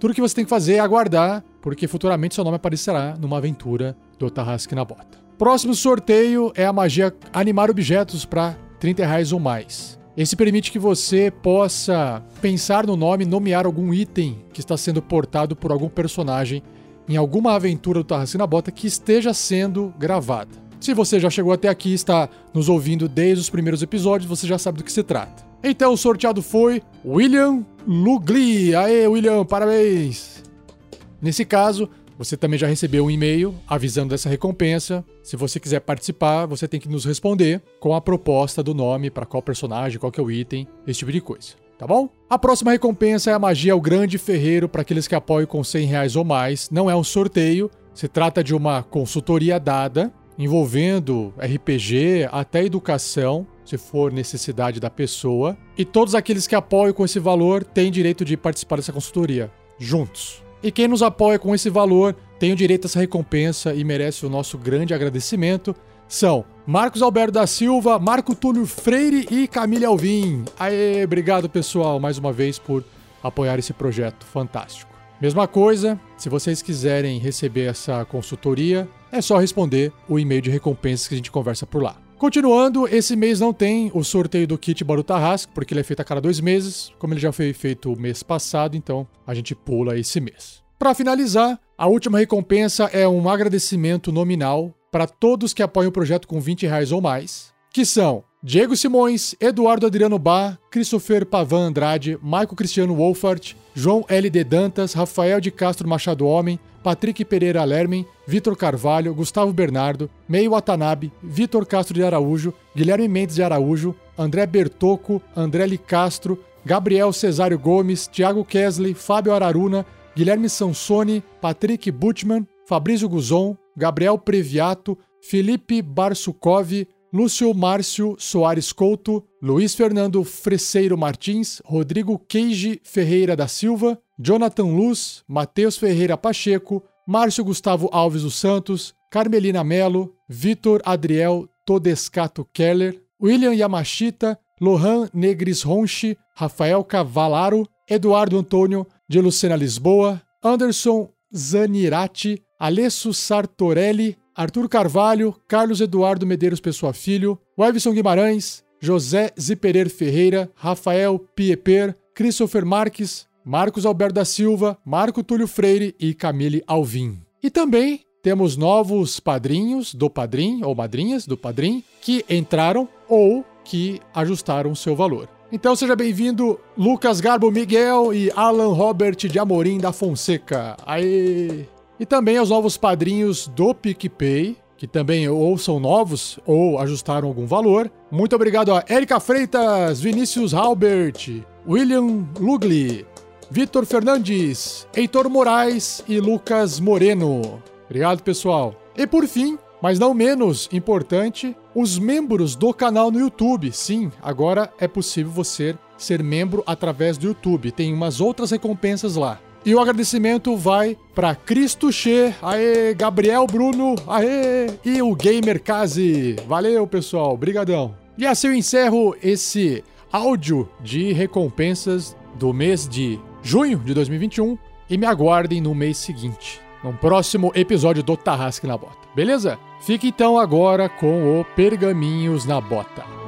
Tudo que você tem que fazer é aguardar, porque futuramente seu nome aparecerá numa aventura do Tarrasque na Bota. Próximo sorteio é a magia Animar Objetos para 30 reais ou mais. Esse permite que você possa pensar no nome, nomear algum item que está sendo portado por algum personagem em alguma aventura do Tarrasque na Bota que esteja sendo gravada. Se você já chegou até aqui e está nos ouvindo desde os primeiros episódios, você já sabe do que se trata. Então o sorteado foi William Lugli. Aê, William, parabéns! Nesse caso, você também já recebeu um e-mail avisando dessa recompensa. Se você quiser participar, você tem que nos responder com a proposta do nome, para qual personagem, qual que é o item, esse tipo de coisa. Tá bom? A próxima recompensa é a magia ao grande ferreiro para aqueles que apoiam com 100 reais ou mais. Não é um sorteio, se trata de uma consultoria dada envolvendo RPG até educação, se for necessidade da pessoa. E todos aqueles que apoiam com esse valor têm direito de participar dessa consultoria juntos. E quem nos apoia com esse valor tem o direito a essa recompensa e merece o nosso grande agradecimento. São Marcos Alberto da Silva, Marco Túlio Freire e Camille Alvim. Aê, obrigado pessoal mais uma vez por apoiar esse projeto fantástico. Mesma coisa, se vocês quiserem receber essa consultoria, é só responder o e-mail de recompensas que a gente conversa por lá. Continuando, esse mês não tem o sorteio do kit Baru Tarrasco, porque ele é feito a cada dois meses, como ele já foi feito o mês passado, então a gente pula esse mês. Para finalizar, a última recompensa é um agradecimento nominal para todos que apoiam o projeto com 20 reais ou mais, que são Diego Simões, Eduardo Adriano Bar, Christopher Pavan Andrade, Maico Cristiano Wolfart, João LD Dantas, Rafael de Castro Machado Homem, Patrick Pereira Lermen, Vitor Carvalho, Gustavo Bernardo, Meio Watanabe, Vitor Castro de Araújo, Guilherme Mendes de Araújo, André Bertoco, André Li Castro, Gabriel Cesário Gomes, Thiago Kesley, Fábio Araruna, Guilherme Sansoni, Patrick Butman, Fabrício Guzon, Gabriel Previato, Felipe Barsukov, Lúcio Márcio Soares Couto, Luiz Fernando Freseiro Martins, Rodrigo Queige Ferreira da Silva, Jonathan Luz, Matheus Ferreira Pacheco, Márcio Gustavo Alves dos Santos, Carmelina Melo, Vitor Adriel Todescato Keller, William Yamashita, Lohan Negris Ronchi, Rafael Cavalaro, Eduardo Antônio de Lucena Lisboa, Anderson Zanirati, Alesso Sartorelli, Arthur Carvalho, Carlos Eduardo Medeiros Pessoa Filho, Webson Guimarães, José Ziperer Ferreira, Rafael Pieper, Christopher Marques, Marcos Alberto da Silva, Marco Túlio Freire e Camille Alvim. E também temos novos padrinhos do padrinho ou madrinhas do padrinho que entraram ou que ajustaram seu valor. Então seja bem-vindo Lucas Garbo Miguel e Alan Robert de Amorim da Fonseca. Aê! E também aos novos padrinhos do PicPay, que também ou são novos ou ajustaram algum valor. Muito obrigado a Erika Freitas, Vinícius Halbert, William Lugli, Vitor Fernandes, Heitor Moraes e Lucas Moreno. Obrigado, pessoal. E por fim, mas não menos importante, os membros do canal no YouTube. Sim, agora é possível você ser membro através do YouTube. Tem umas outras recompensas lá. E o agradecimento vai para Cristo Che, aê, Gabriel Bruno, aê, e o Gamer Kazi. Valeu, pessoal, brigadão. E assim eu encerro esse áudio de recompensas do mês de junho de 2021 e me aguardem no mês seguinte, no próximo episódio do Tarrasque na Bota, beleza? Fique então agora com o Pergaminhos na Bota.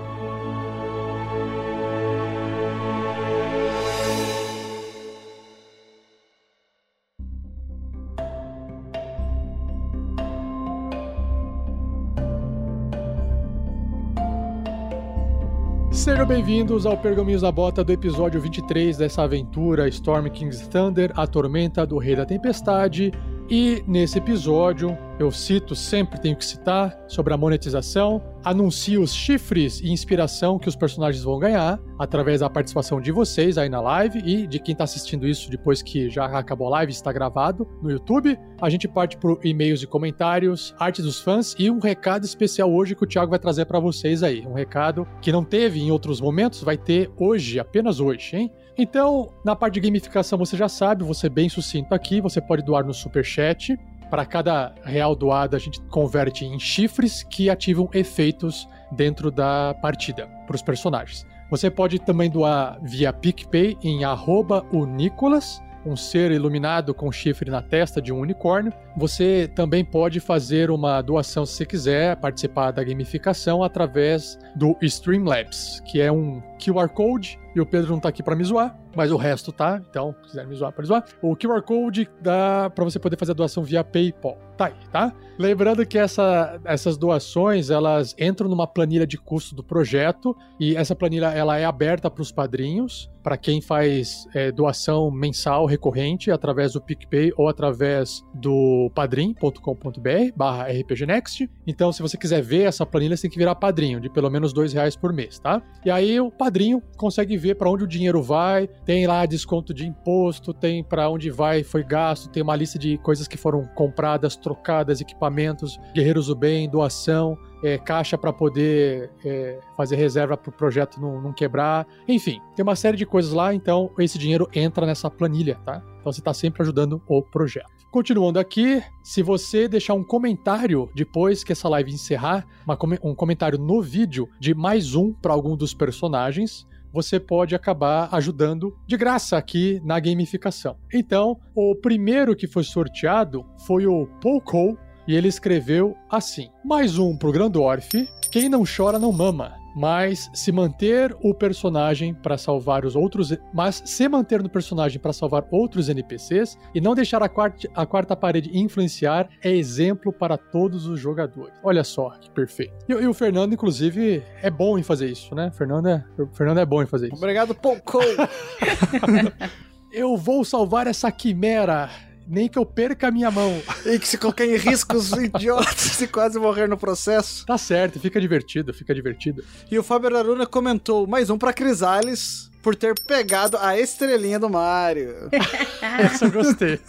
Sejam bem-vindos ao Pergaminhos da Bota do episódio 23 dessa aventura Storm King's Thunder, a tormenta do Rei da Tempestade. E nesse episódio, eu cito, sempre tenho que citar, sobre a monetização, anuncio os chifres e inspiração que os personagens vão ganhar através da participação de vocês aí na live e de quem está assistindo isso depois que já acabou a live está gravado no YouTube. A gente parte por e-mails e comentários, arte dos fãs e um recado especial hoje que o Thiago vai trazer para vocês aí. Um recado que não teve em outros momentos, vai ter hoje, apenas hoje, hein? Então, na parte de gamificação você já sabe, você bem sucinto aqui, você pode doar no super chat. Para cada real doado, a gente converte em chifres que ativam efeitos dentro da partida para os personagens. Você pode também doar via PicPay em arroba o Nicolas, um ser iluminado com chifre na testa de um unicórnio. Você também pode fazer uma doação se quiser participar da gamificação através do Streamlabs, que é um QR Code, e o Pedro não está aqui para me zoar, mas o resto tá. Então, se quiser me zoar, pode zoar. O QR Code dá pra você poder fazer a doação via PayPal. Tá aí, tá? Lembrando que essa, essas doações, elas entram numa planilha de custo do projeto e essa planilha ela é aberta para os padrinhos, para quem faz é, doação mensal recorrente através do PicPay ou através do padrim.com.br barra rpgnext. Então, se você quiser ver essa planilha, você tem que virar padrinho, de pelo menos dois reais por mês, tá? E aí o padrinho consegue ver para onde o dinheiro vai, tem lá desconto de imposto, tem para onde vai, foi gasto, tem uma lista de coisas que foram compradas, trocadas, equipamentos, guerreiros do bem, doação, é, caixa para poder é, fazer reserva para o projeto não, não, quebrar. Enfim, tem uma série de coisas lá, então esse dinheiro entra nessa planilha, tá? Então você está sempre ajudando o projeto. Continuando aqui, se você deixar um comentário depois que essa live encerrar, uma, um comentário no vídeo de mais um para algum dos personagens, você pode acabar ajudando de graça aqui na gamificação. Então, o primeiro que foi sorteado foi o Paul e ele escreveu assim: Mais um pro Grandorf, quem não chora não mama. Mas se manter o personagem para salvar os outros, mas se manter no personagem para salvar outros NPCs e não deixar a quarta, a quarta parede influenciar é exemplo para todos os jogadores. Olha só que perfeito. E, e o Fernando, inclusive, é bom em fazer isso, né? Fernando é, o Fernando é bom em fazer isso. Obrigado, Pouco. Eu vou salvar essa quimera nem que eu perca a minha mão. E que se colocar em riscos idiotas e quase morrer no processo. Tá certo, fica divertido, fica divertido. E o Fábio Aruna comentou mais um pra Crisales por ter pegado a estrelinha do Mario. Essa eu gostei.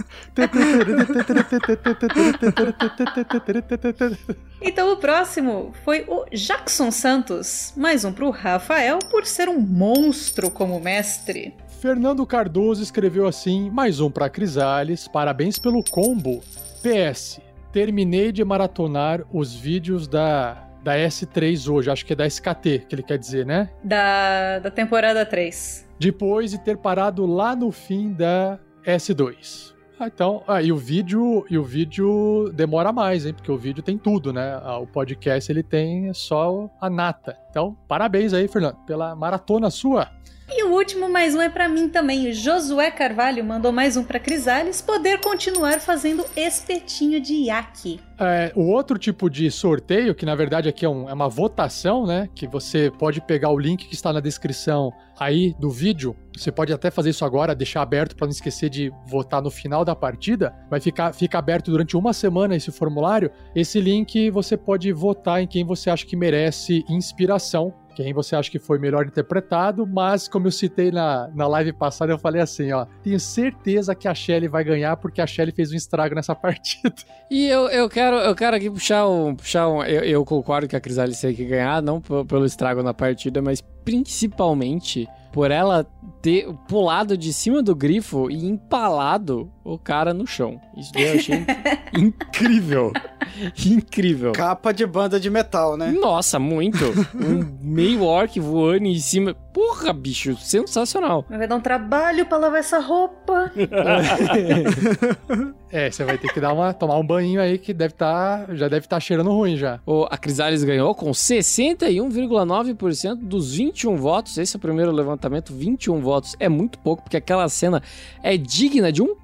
então o próximo foi o Jackson Santos. Mais um pro Rafael por ser um monstro como mestre. Fernando Cardoso escreveu assim: mais um para Crisales, parabéns pelo combo. PS, terminei de maratonar os vídeos da, da S3 hoje, acho que é da SKT, que ele quer dizer, né? Da, da temporada 3. Depois de ter parado lá no fim da S2. Ah, então, ah, e o vídeo, e o vídeo demora mais, hein? Porque o vídeo tem tudo, né? Ah, o podcast ele tem só a nata. Então, parabéns aí, Fernando, pela maratona sua. E o último, mais um, é para mim também. O Josué Carvalho mandou mais um para Crisales poder continuar fazendo espetinho de iaque. É, o outro tipo de sorteio, que na verdade aqui é, um, é, uma votação, né? Que você pode pegar o link que está na descrição aí do vídeo. Você pode até fazer isso agora, deixar aberto para não esquecer de votar no final da partida. Vai ficar fica aberto durante uma semana esse formulário. Esse link você pode votar em quem você acha que merece inspiração quem você acha que foi melhor interpretado, mas como eu citei na, na live passada, eu falei assim, ó, tenho certeza que a Shelly vai ganhar porque a Shelly fez um estrago nessa partida. E eu, eu quero eu quero aqui puxar um, puxar um eu, eu concordo que a Crisalice tem que ganhar, não pelo estrago na partida, mas principalmente por ela ter pulado de cima do grifo e empalado o cara no chão. Isso eu achei incrível. Incrível. Capa de banda de metal, né? Nossa, muito. Um meio orc voando em cima. Porra, bicho, sensacional. Vai dar um trabalho pra lavar essa roupa. é, você vai ter que dar uma, tomar um banho aí que deve estar, tá, já deve estar tá cheirando ruim já. O, a Crisales ganhou com 61,9% dos 21 votos. Esse é o primeiro levantamento, 21 votos. É muito pouco, porque aquela cena é digna de um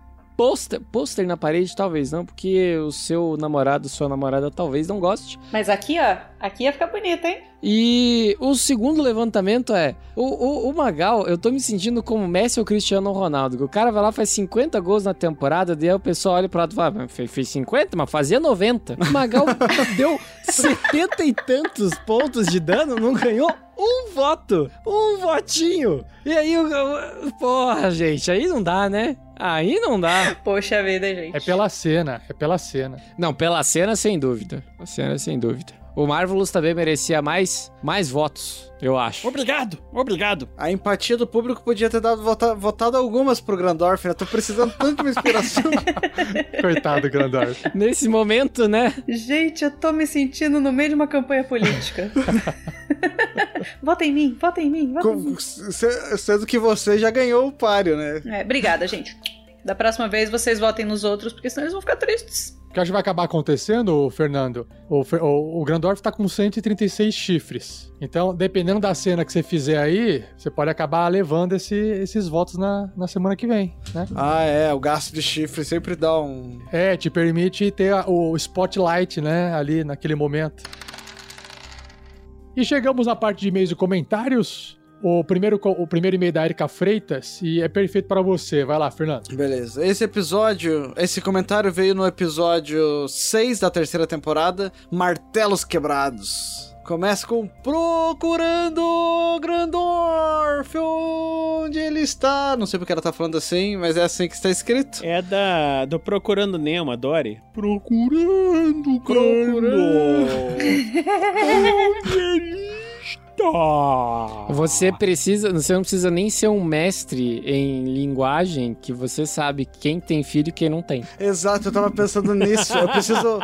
pôster, pôster na parede, talvez não, porque o seu namorado, sua namorada, talvez não goste. Mas aqui, ó, aqui ia ficar bonito, hein? E o segundo levantamento é: o, o, o, Magal, eu tô me sentindo como Messi ou Cristiano Ronaldo. Que o cara vai lá, faz 50 gols na temporada, daí o pessoal olha pro lado e fala: fez 50, mas fazia 90. O Magal deu 70 e tantos pontos de dano, não ganhou um voto, um votinho. E aí, porra, gente, aí não dá, né? Aí não dá. Poxa vida, gente. É pela cena, é pela cena. Não, pela cena sem dúvida. A cena sem dúvida. O Marvelous também merecia mais, mais votos, eu acho. Obrigado, obrigado. A empatia do público podia ter dado vota, votado algumas pro Grandorf, né? Tô precisando tanto de uma inspiração. Coitado, Grandorf. Nesse momento, né? Gente, eu tô me sentindo no meio de uma campanha política. vota em mim, vota em mim, vota Com, em mim. Sendo que você já ganhou o páreo, né? É, obrigada, gente. Da próxima vez vocês votem nos outros, porque senão eles vão ficar tristes. que acho que vai acabar acontecendo, Fernando, o, o, o Grandorf tá com 136 chifres. Então, dependendo da cena que você fizer aí, você pode acabar levando esse- esses votos na, na semana que vem, né? Ah, é, o gasto de chifre sempre dá um. É, te permite ter a- o spotlight, né, ali naquele momento. E chegamos na parte de e-mails e comentários. O primeiro, o primeiro e-mail da Erika Freitas, e é perfeito pra você. Vai lá, Fernando. Beleza. Esse episódio, esse comentário veio no episódio 6 da terceira temporada, Martelos Quebrados. Começa com Procurando Grandorf, onde ele está. Não sei porque ela tá falando assim, mas é assim que está escrito. É da do Procurando Nemo, Dory. Procurando, Procurando. Onde ele? Você precisa, você não precisa nem ser um mestre em linguagem que você sabe quem tem filho e quem não tem. Exato, eu tava pensando nisso. Eu preciso.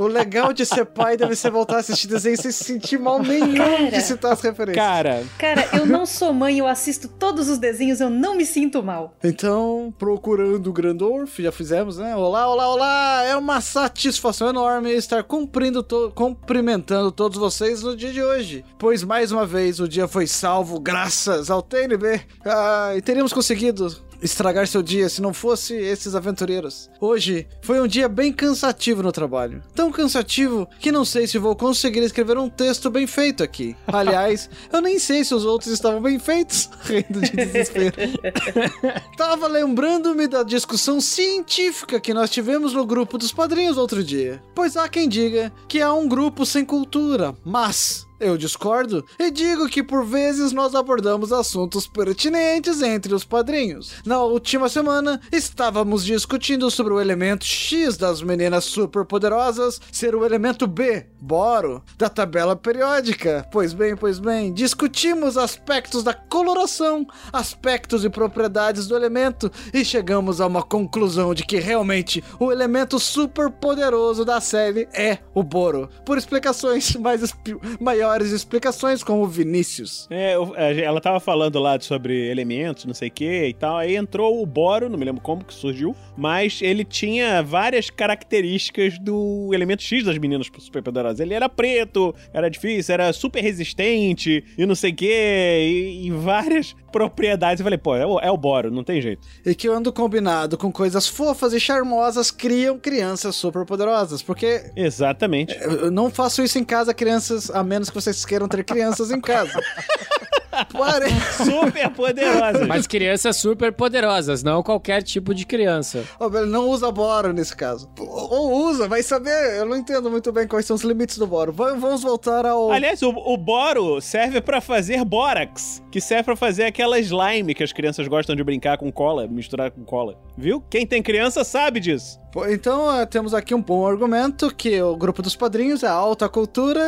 O legal de ser pai deve ser voltar a assistir desenho sem se sentir mal nenhum Cara. de citar as referências. Cara, Cara, eu não sou mãe, eu assisto todos os desenhos, eu não me sinto mal. Então, procurando o Grandorf, já fizemos, né? Olá, olá, olá! É uma satisfação enorme estar cumprindo, to- cumprimentando todos vocês no dia de hoje. Pois mais uma vez o dia foi salvo graças ao TNB. Ah, e teríamos conseguido estragar seu dia se não fosse esses aventureiros. Hoje foi um dia bem cansativo no trabalho. Tão cansativo que não sei se vou conseguir escrever um texto bem feito aqui. Aliás, eu nem sei se os outros estavam bem feitos. Rindo de desespero. Tava lembrando-me da discussão científica que nós tivemos no grupo dos padrinhos outro dia. Pois há quem diga que há um grupo sem cultura, mas eu discordo e digo que por vezes nós abordamos assuntos pertinentes entre os padrinhos. Na última semana, estávamos discutindo sobre o elemento X das meninas superpoderosas ser o elemento B, boro, da tabela periódica. Pois bem, pois bem, discutimos aspectos da coloração, aspectos e propriedades do elemento e chegamos a uma conclusão de que realmente o elemento superpoderoso da série é o boro. Por explicações mais espi- maiores explicações como Vinícius. É, ela tava falando lá sobre elementos, não sei o que e tal. Aí entrou o Boro, não me lembro como que surgiu, mas ele tinha várias características do elemento X das meninas superpoderosas. Ele era preto, era difícil, era super resistente e não sei o que, e várias propriedades. Eu falei, pô, é o, é o Boro, não tem jeito. E que ando combinado com coisas fofas e charmosas criam crianças superpoderosas. Porque Exatamente. eu não faço isso em casa, crianças, a menos que vocês queiram ter crianças em casa. Pare... Super poderosas. Mas crianças super poderosas, não qualquer tipo de criança. Velho, não usa boro nesse caso. Ou usa, vai saber. Eu não entendo muito bem quais são os limites do boro. Va- Vamos voltar ao. Aliás, o, o boro serve pra fazer bórax, que serve pra fazer aquela slime que as crianças gostam de brincar com cola, misturar com cola. Viu? Quem tem criança sabe disso. Então, eh, temos aqui um bom argumento que o grupo dos padrinhos é alta cultura,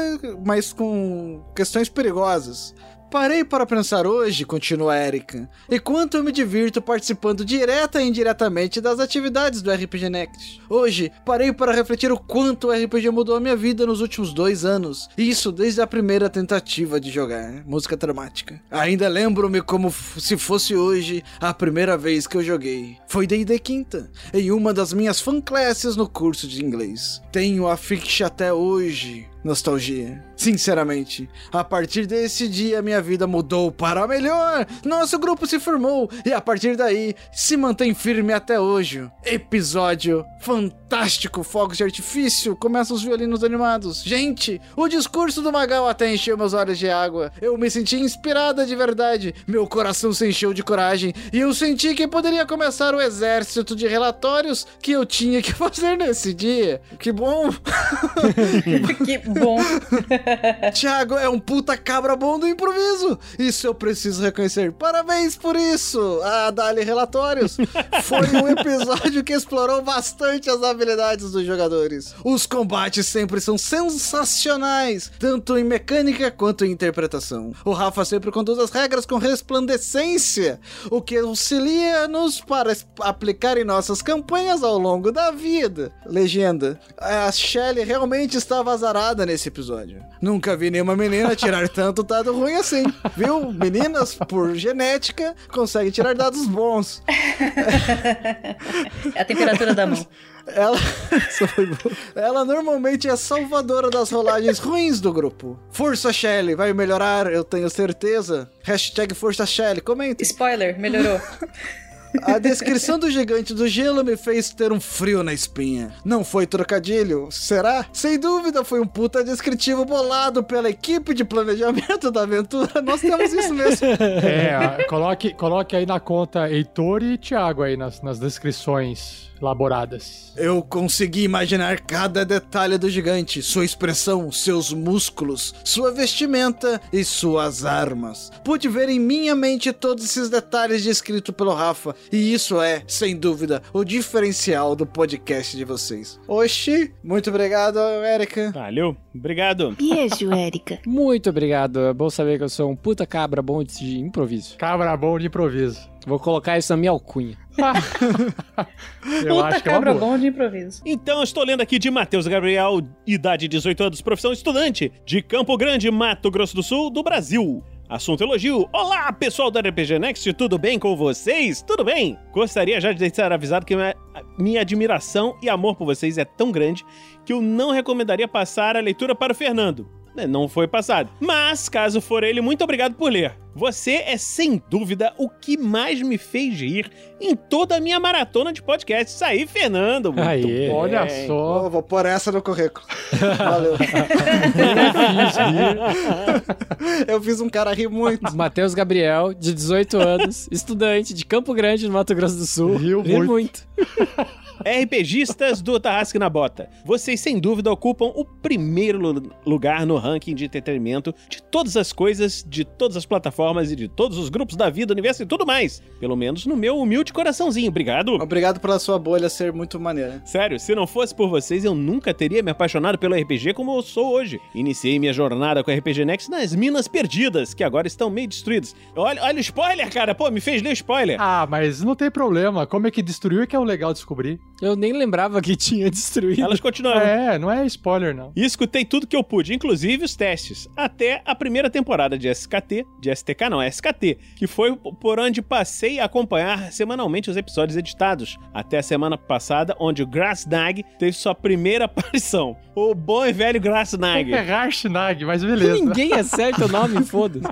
mas com questões perigosas. Parei para pensar hoje, continua Erika, e quanto eu me divirto participando direta e indiretamente das atividades do RPG Next. Hoje, parei para refletir o quanto o RPG mudou a minha vida nos últimos dois anos. Isso desde a primeira tentativa de jogar música dramática. Ainda lembro-me como se fosse hoje a primeira vez que eu joguei. Foi D&D Quinta, em uma das minhas fan classes no curso de inglês. Tenho a ficha até hoje. Nostalgia. Sinceramente, a partir desse dia minha vida mudou para melhor. Nosso grupo se formou e a partir daí se mantém firme até hoje. Episódio fantástico, fogos de artifício, começam os violinos animados. Gente, o discurso do Magal até encheu meus olhos de água. Eu me senti inspirada de verdade. Meu coração se encheu de coragem e eu senti que poderia começar o exército de relatórios que eu tinha que fazer nesse dia. Que bom! que bom. Thiago é um puta cabra bom do improviso. Isso eu preciso reconhecer. Parabéns por isso. A Dali Relatórios foi um episódio que explorou bastante as habilidades dos jogadores. Os combates sempre são sensacionais, tanto em mecânica quanto em interpretação. O Rafa sempre conduz as regras com resplandecência, o que auxilia-nos para aplicar em nossas campanhas ao longo da vida. Legenda. A Shelly realmente estava azarada nada nesse episódio. Nunca vi nenhuma menina tirar tanto dado ruim assim. Viu? Meninas, por genética, conseguem tirar dados bons. É a temperatura da mão. Ela, ela normalmente é a salvadora das rolagens ruins do grupo. Força Shelly, vai melhorar, eu tenho certeza. Hashtag Força Shelly, comenta. Spoiler, melhorou. A descrição do gigante do gelo me fez ter um frio na espinha. Não foi trocadilho, será? Sem dúvida foi um puta descritivo bolado pela equipe de planejamento da aventura. Nós temos isso mesmo. É, coloque, coloque aí na conta Heitor e Thiago aí nas, nas descrições elaboradas. Eu consegui imaginar cada detalhe do gigante, sua expressão, seus músculos, sua vestimenta e suas armas. Pude ver em minha mente todos esses detalhes descritos pelo Rafa, e isso é, sem dúvida, o diferencial do podcast de vocês. Oxi, muito obrigado, Erika. Valeu, obrigado. Beijo, Érica. Muito obrigado. É bom saber que eu sou um puta cabra bom de improviso. Cabra bom de improviso. Vou colocar isso na minha alcunha. Eu Puta acho que é uma cabra boa. bom de improviso. Então, estou lendo aqui de Matheus Gabriel, idade 18 anos, profissão estudante, de Campo Grande, Mato Grosso do Sul, do Brasil. Assunto elogio. Olá, pessoal da RPG Next, tudo bem com vocês? Tudo bem? Gostaria já de deixar avisado que minha, minha admiração e amor por vocês é tão grande que eu não recomendaria passar a leitura para o Fernando. É, Não foi passado. Mas, caso for ele, muito obrigado por ler. Você é, sem dúvida, o que mais me fez rir em toda a minha maratona de podcasts. Isso aí, Fernando. Muito Aê. Olha só. Ô, vou pôr essa no currículo. Valeu. Eu fiz um cara rir muito. Matheus Gabriel, de 18 anos, estudante de Campo Grande, no Mato Grosso do Sul. Riu Ri muito. muito. RPGistas do Tarrasque na Bota. Vocês sem dúvida ocupam o primeiro lu- lugar no ranking de entretenimento de todas as coisas, de todas as plataformas e de todos os grupos da vida, universo e tudo mais. Pelo menos no meu humilde coraçãozinho. Obrigado. Obrigado pela sua bolha ser muito maneira. Sério, se não fosse por vocês, eu nunca teria me apaixonado pelo RPG como eu sou hoje. Iniciei minha jornada com o RPG Next nas Minas Perdidas, que agora estão meio destruídas. Olha, olha o spoiler, cara. Pô, me fez ler o spoiler. Ah, mas não tem problema. Como é que destruiu é que é o legal descobrir. Eu nem lembrava que tinha destruído. Elas continuaram. É, não é spoiler, não. E escutei tudo que eu pude, inclusive os testes, até a primeira temporada de SKT, de STK não, SKT, que foi por onde passei a acompanhar semanalmente os episódios editados, até a semana passada, onde o Grassnag teve sua primeira aparição. O bom e velho Grassnag. É Rashnag, mas beleza. Ninguém acerta o nome, foda-se.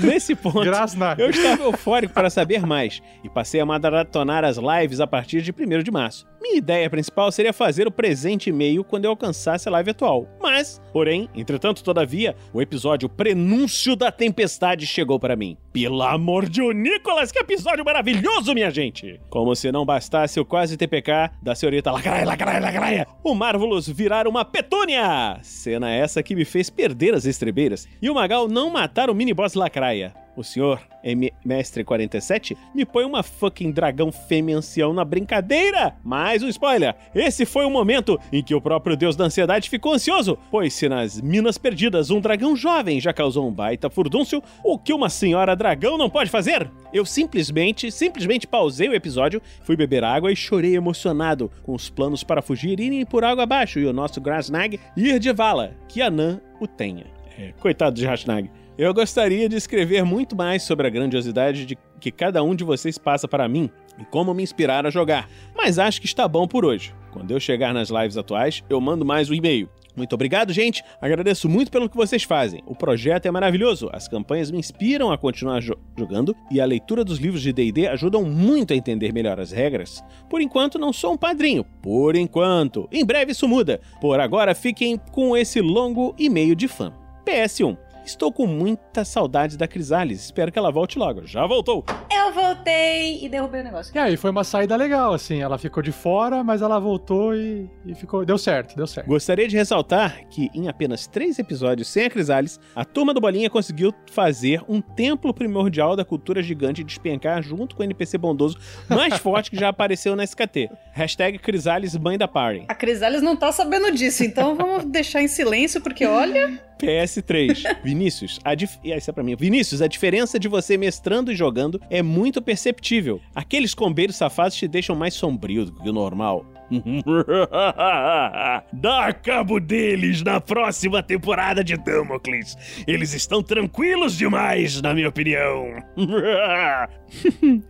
Nesse ponto, Grasnag. eu estava eufórico para saber mais e passei a maratonar as lives a partir de 1 de março. Minha ideia principal seria fazer o presente e-mail quando eu alcançasse a live atual. Mas, porém, entretanto, todavia, o episódio Prenúncio da Tempestade chegou para mim. Pelo amor de Nicolas, que episódio maravilhoso, minha gente! Como se não bastasse o quase TPK da senhorita Lacraia, Lacraia, Lacraia, o Marvelous virar uma petúnia! Cena essa que me fez perder as estrebeiras e o Magal não matar o mini-boss Lacraia. O senhor, M Mestre 47, me põe uma fucking dragão fêmea ancião na brincadeira. Mais um spoiler. Esse foi o momento em que o próprio deus da ansiedade ficou ansioso, pois se nas Minas Perdidas um dragão jovem já causou um baita furdúncio, o que uma senhora dragão não pode fazer? Eu simplesmente, simplesmente pausei o episódio, fui beber água e chorei emocionado com os planos para fugir irem por água abaixo e o nosso Grasnag ir de vala, que Anã o tenha. É, coitado de Rashnag. Eu gostaria de escrever muito mais sobre a grandiosidade de que cada um de vocês passa para mim e como me inspirar a jogar, mas acho que está bom por hoje. Quando eu chegar nas lives atuais, eu mando mais um e-mail. Muito obrigado, gente. Agradeço muito pelo que vocês fazem. O projeto é maravilhoso. As campanhas me inspiram a continuar jo- jogando e a leitura dos livros de D&D ajudam muito a entender melhor as regras. Por enquanto, não sou um padrinho. Por enquanto. Em breve isso muda. Por agora, fiquem com esse longo e-mail de fã. PS1. Estou com muita saudade da Crisales. Espero que ela volte logo. Já voltou. Eu voltei e derrubei o negócio. E aí, foi uma saída legal, assim. Ela ficou de fora, mas ela voltou e, e ficou. Deu certo, deu certo. Gostaria de ressaltar que, em apenas três episódios sem a Crisales, a turma do Bolinha conseguiu fazer um templo primordial da cultura gigante despencar junto com o NPC bondoso mais forte que já apareceu na SKT. Hashtag Crisales mãe da party. A Crisales não tá sabendo disso, então vamos deixar em silêncio, porque olha. PS3. Vinícius, a dif... essa é pra mim. Vinícius, a diferença de você mestrando e jogando é muito perceptível. Aqueles combeiros safados te deixam mais sombrio do que o normal. Dá cabo deles na próxima temporada de Damocles. Eles estão tranquilos demais, na minha opinião.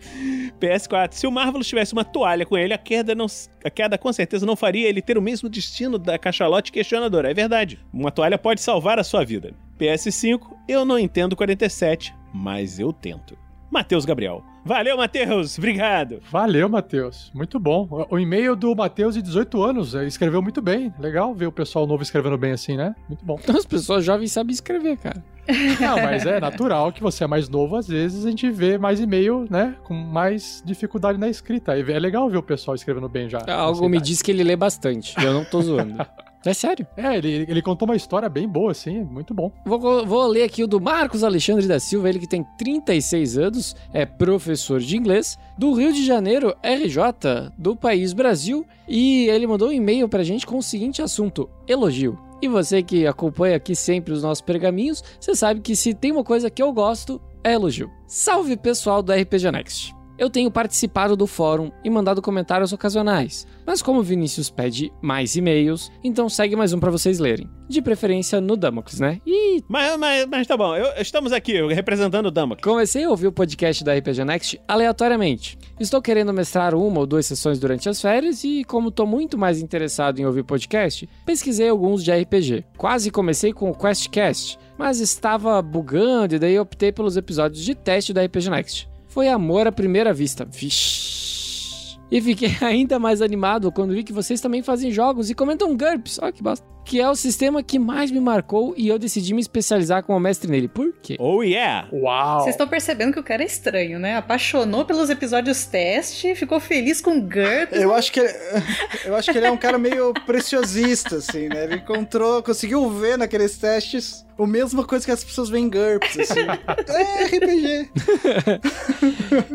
PS4. Se o Marvelous tivesse uma toalha com ele, a queda, não, a queda com certeza não faria ele ter o mesmo destino da cachalote questionadora. É verdade. Uma toalha pode salvar a sua vida. PS5. Eu não entendo 47, mas eu tento. Matheus Gabriel. Valeu, Matheus. Obrigado. Valeu, Matheus. Muito bom. O e-mail do Matheus de 18 anos eh, escreveu muito bem. Legal ver o pessoal novo escrevendo bem assim, né? Muito bom. As pessoas jovens sabem escrever, cara. Não, mas é natural que você é mais novo, às vezes a gente vê mais e-mail, né? Com mais dificuldade na escrita. E É legal ver o pessoal escrevendo bem já. Algo me diz que ele lê bastante. Eu não tô zoando. É sério. É, ele, ele contou uma história bem boa, assim, muito bom. Vou, vou ler aqui o do Marcos Alexandre da Silva, ele que tem 36 anos, é professor de inglês, do Rio de Janeiro, RJ, do país Brasil, e ele mandou um e-mail pra gente com o seguinte assunto: elogio. E você que acompanha aqui sempre os nossos pergaminhos, você sabe que se tem uma coisa que eu gosto, é elogio. Salve pessoal do RPG Next! Eu tenho participado do fórum e mandado comentários ocasionais, mas como o Vinícius pede mais e-mails, então segue mais um pra vocês lerem. De preferência no Damocles, né? E Mas, mas, mas tá bom, eu- estamos aqui representando o Damocles. Comecei a ouvir o podcast da RPG Next aleatoriamente. Estou querendo mestrar uma ou duas sessões durante as férias e, como estou muito mais interessado em ouvir podcast, pesquisei alguns de RPG. Quase comecei com o QuestCast, mas estava bugando e daí optei pelos episódios de teste da RPG Next. Foi amor à primeira vista. Vixe. E fiquei ainda mais animado quando vi que vocês também fazem jogos e comentam GURPS. Olha que bosta. Que é o sistema que mais me marcou e eu decidi me especializar como mestre nele. Por quê? Oh yeah! Uau! Vocês estão percebendo que o cara é estranho, né? Apaixonou pelos episódios teste, ficou feliz com GURPS. Eu acho que ele, eu acho que ele é um cara meio preciosista, assim, né? Ele encontrou, conseguiu ver naqueles testes a mesma coisa que as pessoas veem em GURPS, assim. é RPG.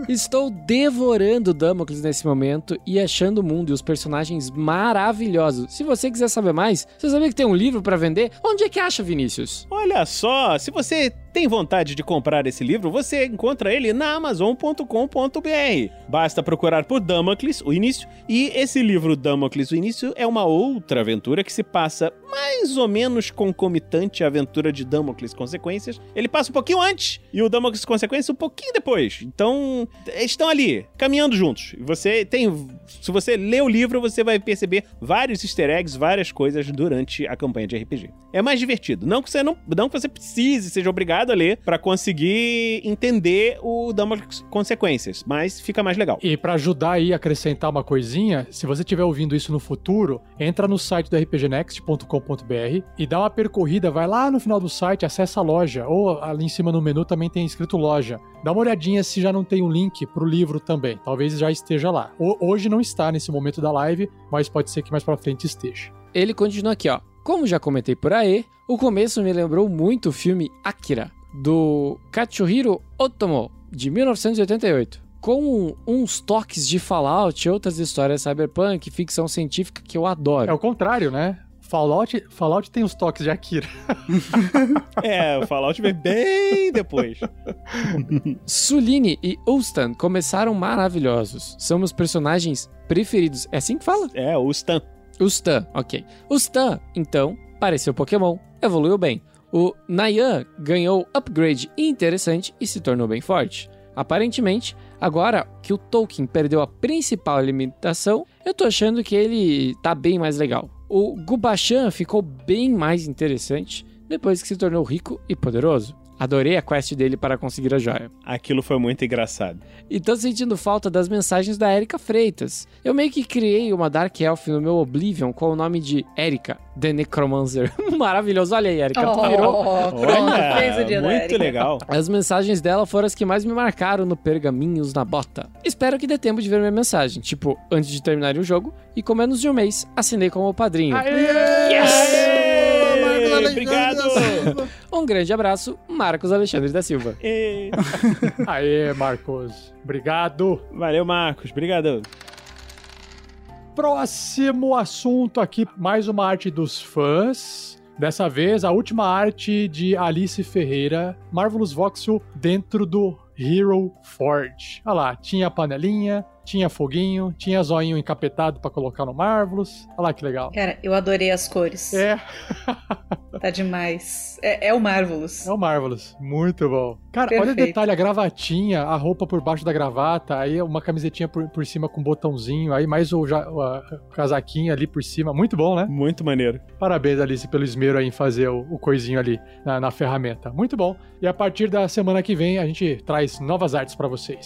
Estou devorando Damocles nesse momento e achando o mundo e os personagens maravilhosos. Se você quiser saber mais, você sabia que tem um livro pra vender? Onde é que acha, Vinícius? Olha só, se você tem vontade de comprar esse livro, você encontra ele na Amazon.com.br. Basta procurar por Damocles, o início, e esse livro Damocles, o início, é uma outra aventura que se passa mais ou menos concomitante à aventura de Damocles Consequências. Ele passa um pouquinho antes e o Damocles Consequências um pouquinho depois. Então, estão ali, caminhando juntos. Você tem. Se você lê o livro, você vai perceber vários easter eggs, várias coisas durante a campanha de RPG. É mais divertido. Não que você não, não que você precise, seja obrigado a ler pra conseguir entender o Damocles Consequências, mas fica mais legal. E pra ajudar aí a acrescentar uma coisinha, se você estiver ouvindo isso no futuro, entra no site do rpgnext.com.br e dá uma percorrida, vai lá no final do site, acessa a loja, ou ali em cima no menu também tem escrito loja. Dá uma olhadinha se já não tem um link pro livro também, talvez já esteja lá. Ho- Hoje não está nesse momento da live, mas pode ser que mais pra frente esteja. Ele continua aqui, ó. Como já comentei por aí, o começo me lembrou muito o filme Akira, do Katsuhiro Otomo, de 1988. Com uns toques de Fallout e outras histórias cyberpunk e ficção científica que eu adoro. É o contrário, né? Fallout, Fallout tem os toques de Akira. É, o Fallout vem bem depois. Suline e Ulstan começaram maravilhosos. São meus personagens preferidos. É assim que fala? É, o Stan. O Stan, ok. O Stan, então, pareceu Pokémon, evoluiu bem. O Nayan ganhou upgrade interessante e se tornou bem forte. Aparentemente, agora que o Tolkien perdeu a principal limitação, eu tô achando que ele tá bem mais legal. O Gubachan ficou bem mais interessante depois que se tornou rico e poderoso. Adorei a quest dele para conseguir a joia. Aquilo foi muito engraçado. E tô sentindo falta das mensagens da Erika Freitas. Eu meio que criei uma Dark Elf no meu Oblivion com o nome de Erika, The Necromancer. Maravilhoso, olha aí, Erika, Oh, virou. pronto, fez o dia da muito legal. As mensagens dela foram as que mais me marcaram no Pergaminhos na Bota. Espero que dê tempo de ver minha mensagem, tipo, antes de terminar o jogo, e com menos de um mês, assinei como padrinho. Aê, Obrigado! Um grande abraço, Marcos Alexandre da Silva. Ê, Aê, Marcos. Obrigado. Valeu, Marcos. Obrigado. Próximo assunto aqui, mais uma arte dos fãs. Dessa vez, a última arte de Alice Ferreira, Marvelous Voxel, dentro do Hero Forge. Olha lá, tinha panelinha, tinha foguinho, tinha zoinho encapetado pra colocar no Marvelous. Olha lá que legal. Cara, eu adorei as cores. É. Tá demais. É, é o Marvelous. É o Marvelous. Muito bom. Cara, olha o Perfeito. detalhe, a gravatinha, a roupa por baixo da gravata, aí uma camisetinha por, por cima com um botãozinho, aí mais o, ja- o, a- o casaquinho ali por cima. Muito bom, né? Muito maneiro. Parabéns, Alice, pelo esmero aí em fazer o, o coisinho ali na, na ferramenta. Muito bom. E a partir da semana que vem a gente traz novas artes pra vocês.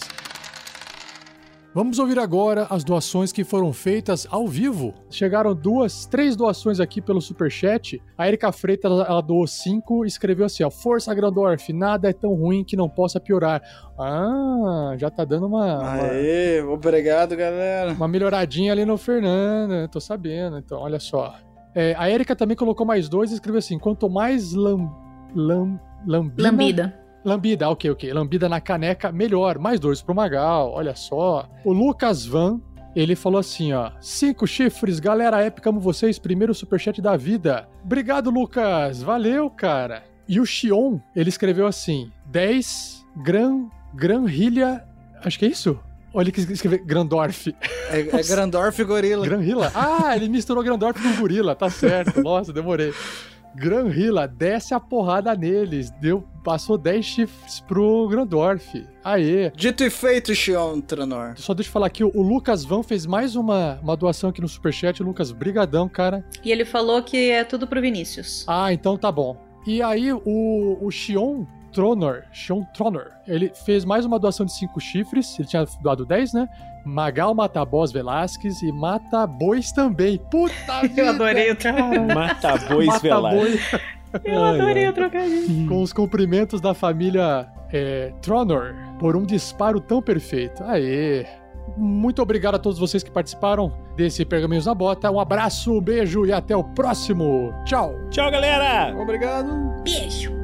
Vamos ouvir agora as doações que foram feitas ao vivo. Chegaram duas, três doações aqui pelo Superchat. A Erika Freitas, ela, doou cinco e escreveu assim, ó. Força Grandorf, nada é tão ruim que não possa piorar. Ah, já tá dando uma... uma... Aê, obrigado, galera. Uma melhoradinha ali no Fernando, tô sabendo. Então, olha só. É, a Erika também colocou mais dois e escreveu assim: quanto mais lam, lam, lambida. Lambida. Lambida, ok, ok. Lambida na caneca, melhor. Mais dois pro Magal, olha só. O Lucas Van, ele falou assim, ó. Cinco chifres, galera épica, amo vocês. Primeiro superchat da vida. Obrigado, Lucas. Valeu, cara. E o Xion, ele escreveu assim: 10 Gran, Granrilha. Acho que é isso? Olha que escreveu Grandorf. É, é Grandorf Gorila. Granrila? Ah, ele misturou Grandorf com gorila, tá certo. Nossa, demorei. Granrila, desce a porrada neles. Deu, passou 10 chifres pro Grandorf. Aê. Dito e feito, Xion Tranor. Só deixa eu falar aqui, o Lucas Van fez mais uma, uma doação aqui no Superchat. Lucas, brigadão, cara. E ele falou que é tudo pro Vinícius. Ah, então tá bom. E aí, o, o Xion Tronor, Xion Tronor, ele fez mais uma doação de 5 chifres. Ele tinha doado 10, né? Magal mata boss Velasquez e mata bois também. Puta vida! Eu adorei o trocadilho. Mata bois Mata Velasquez. Eu adorei o trocadilho. Com os cumprimentos da família é, Tronor por um disparo tão perfeito. Aê! Muito obrigado a todos vocês que participaram desse Pergaminhos na Bota. Um abraço, um beijo e até o próximo. Tchau! Tchau, galera! Obrigado. Beijo.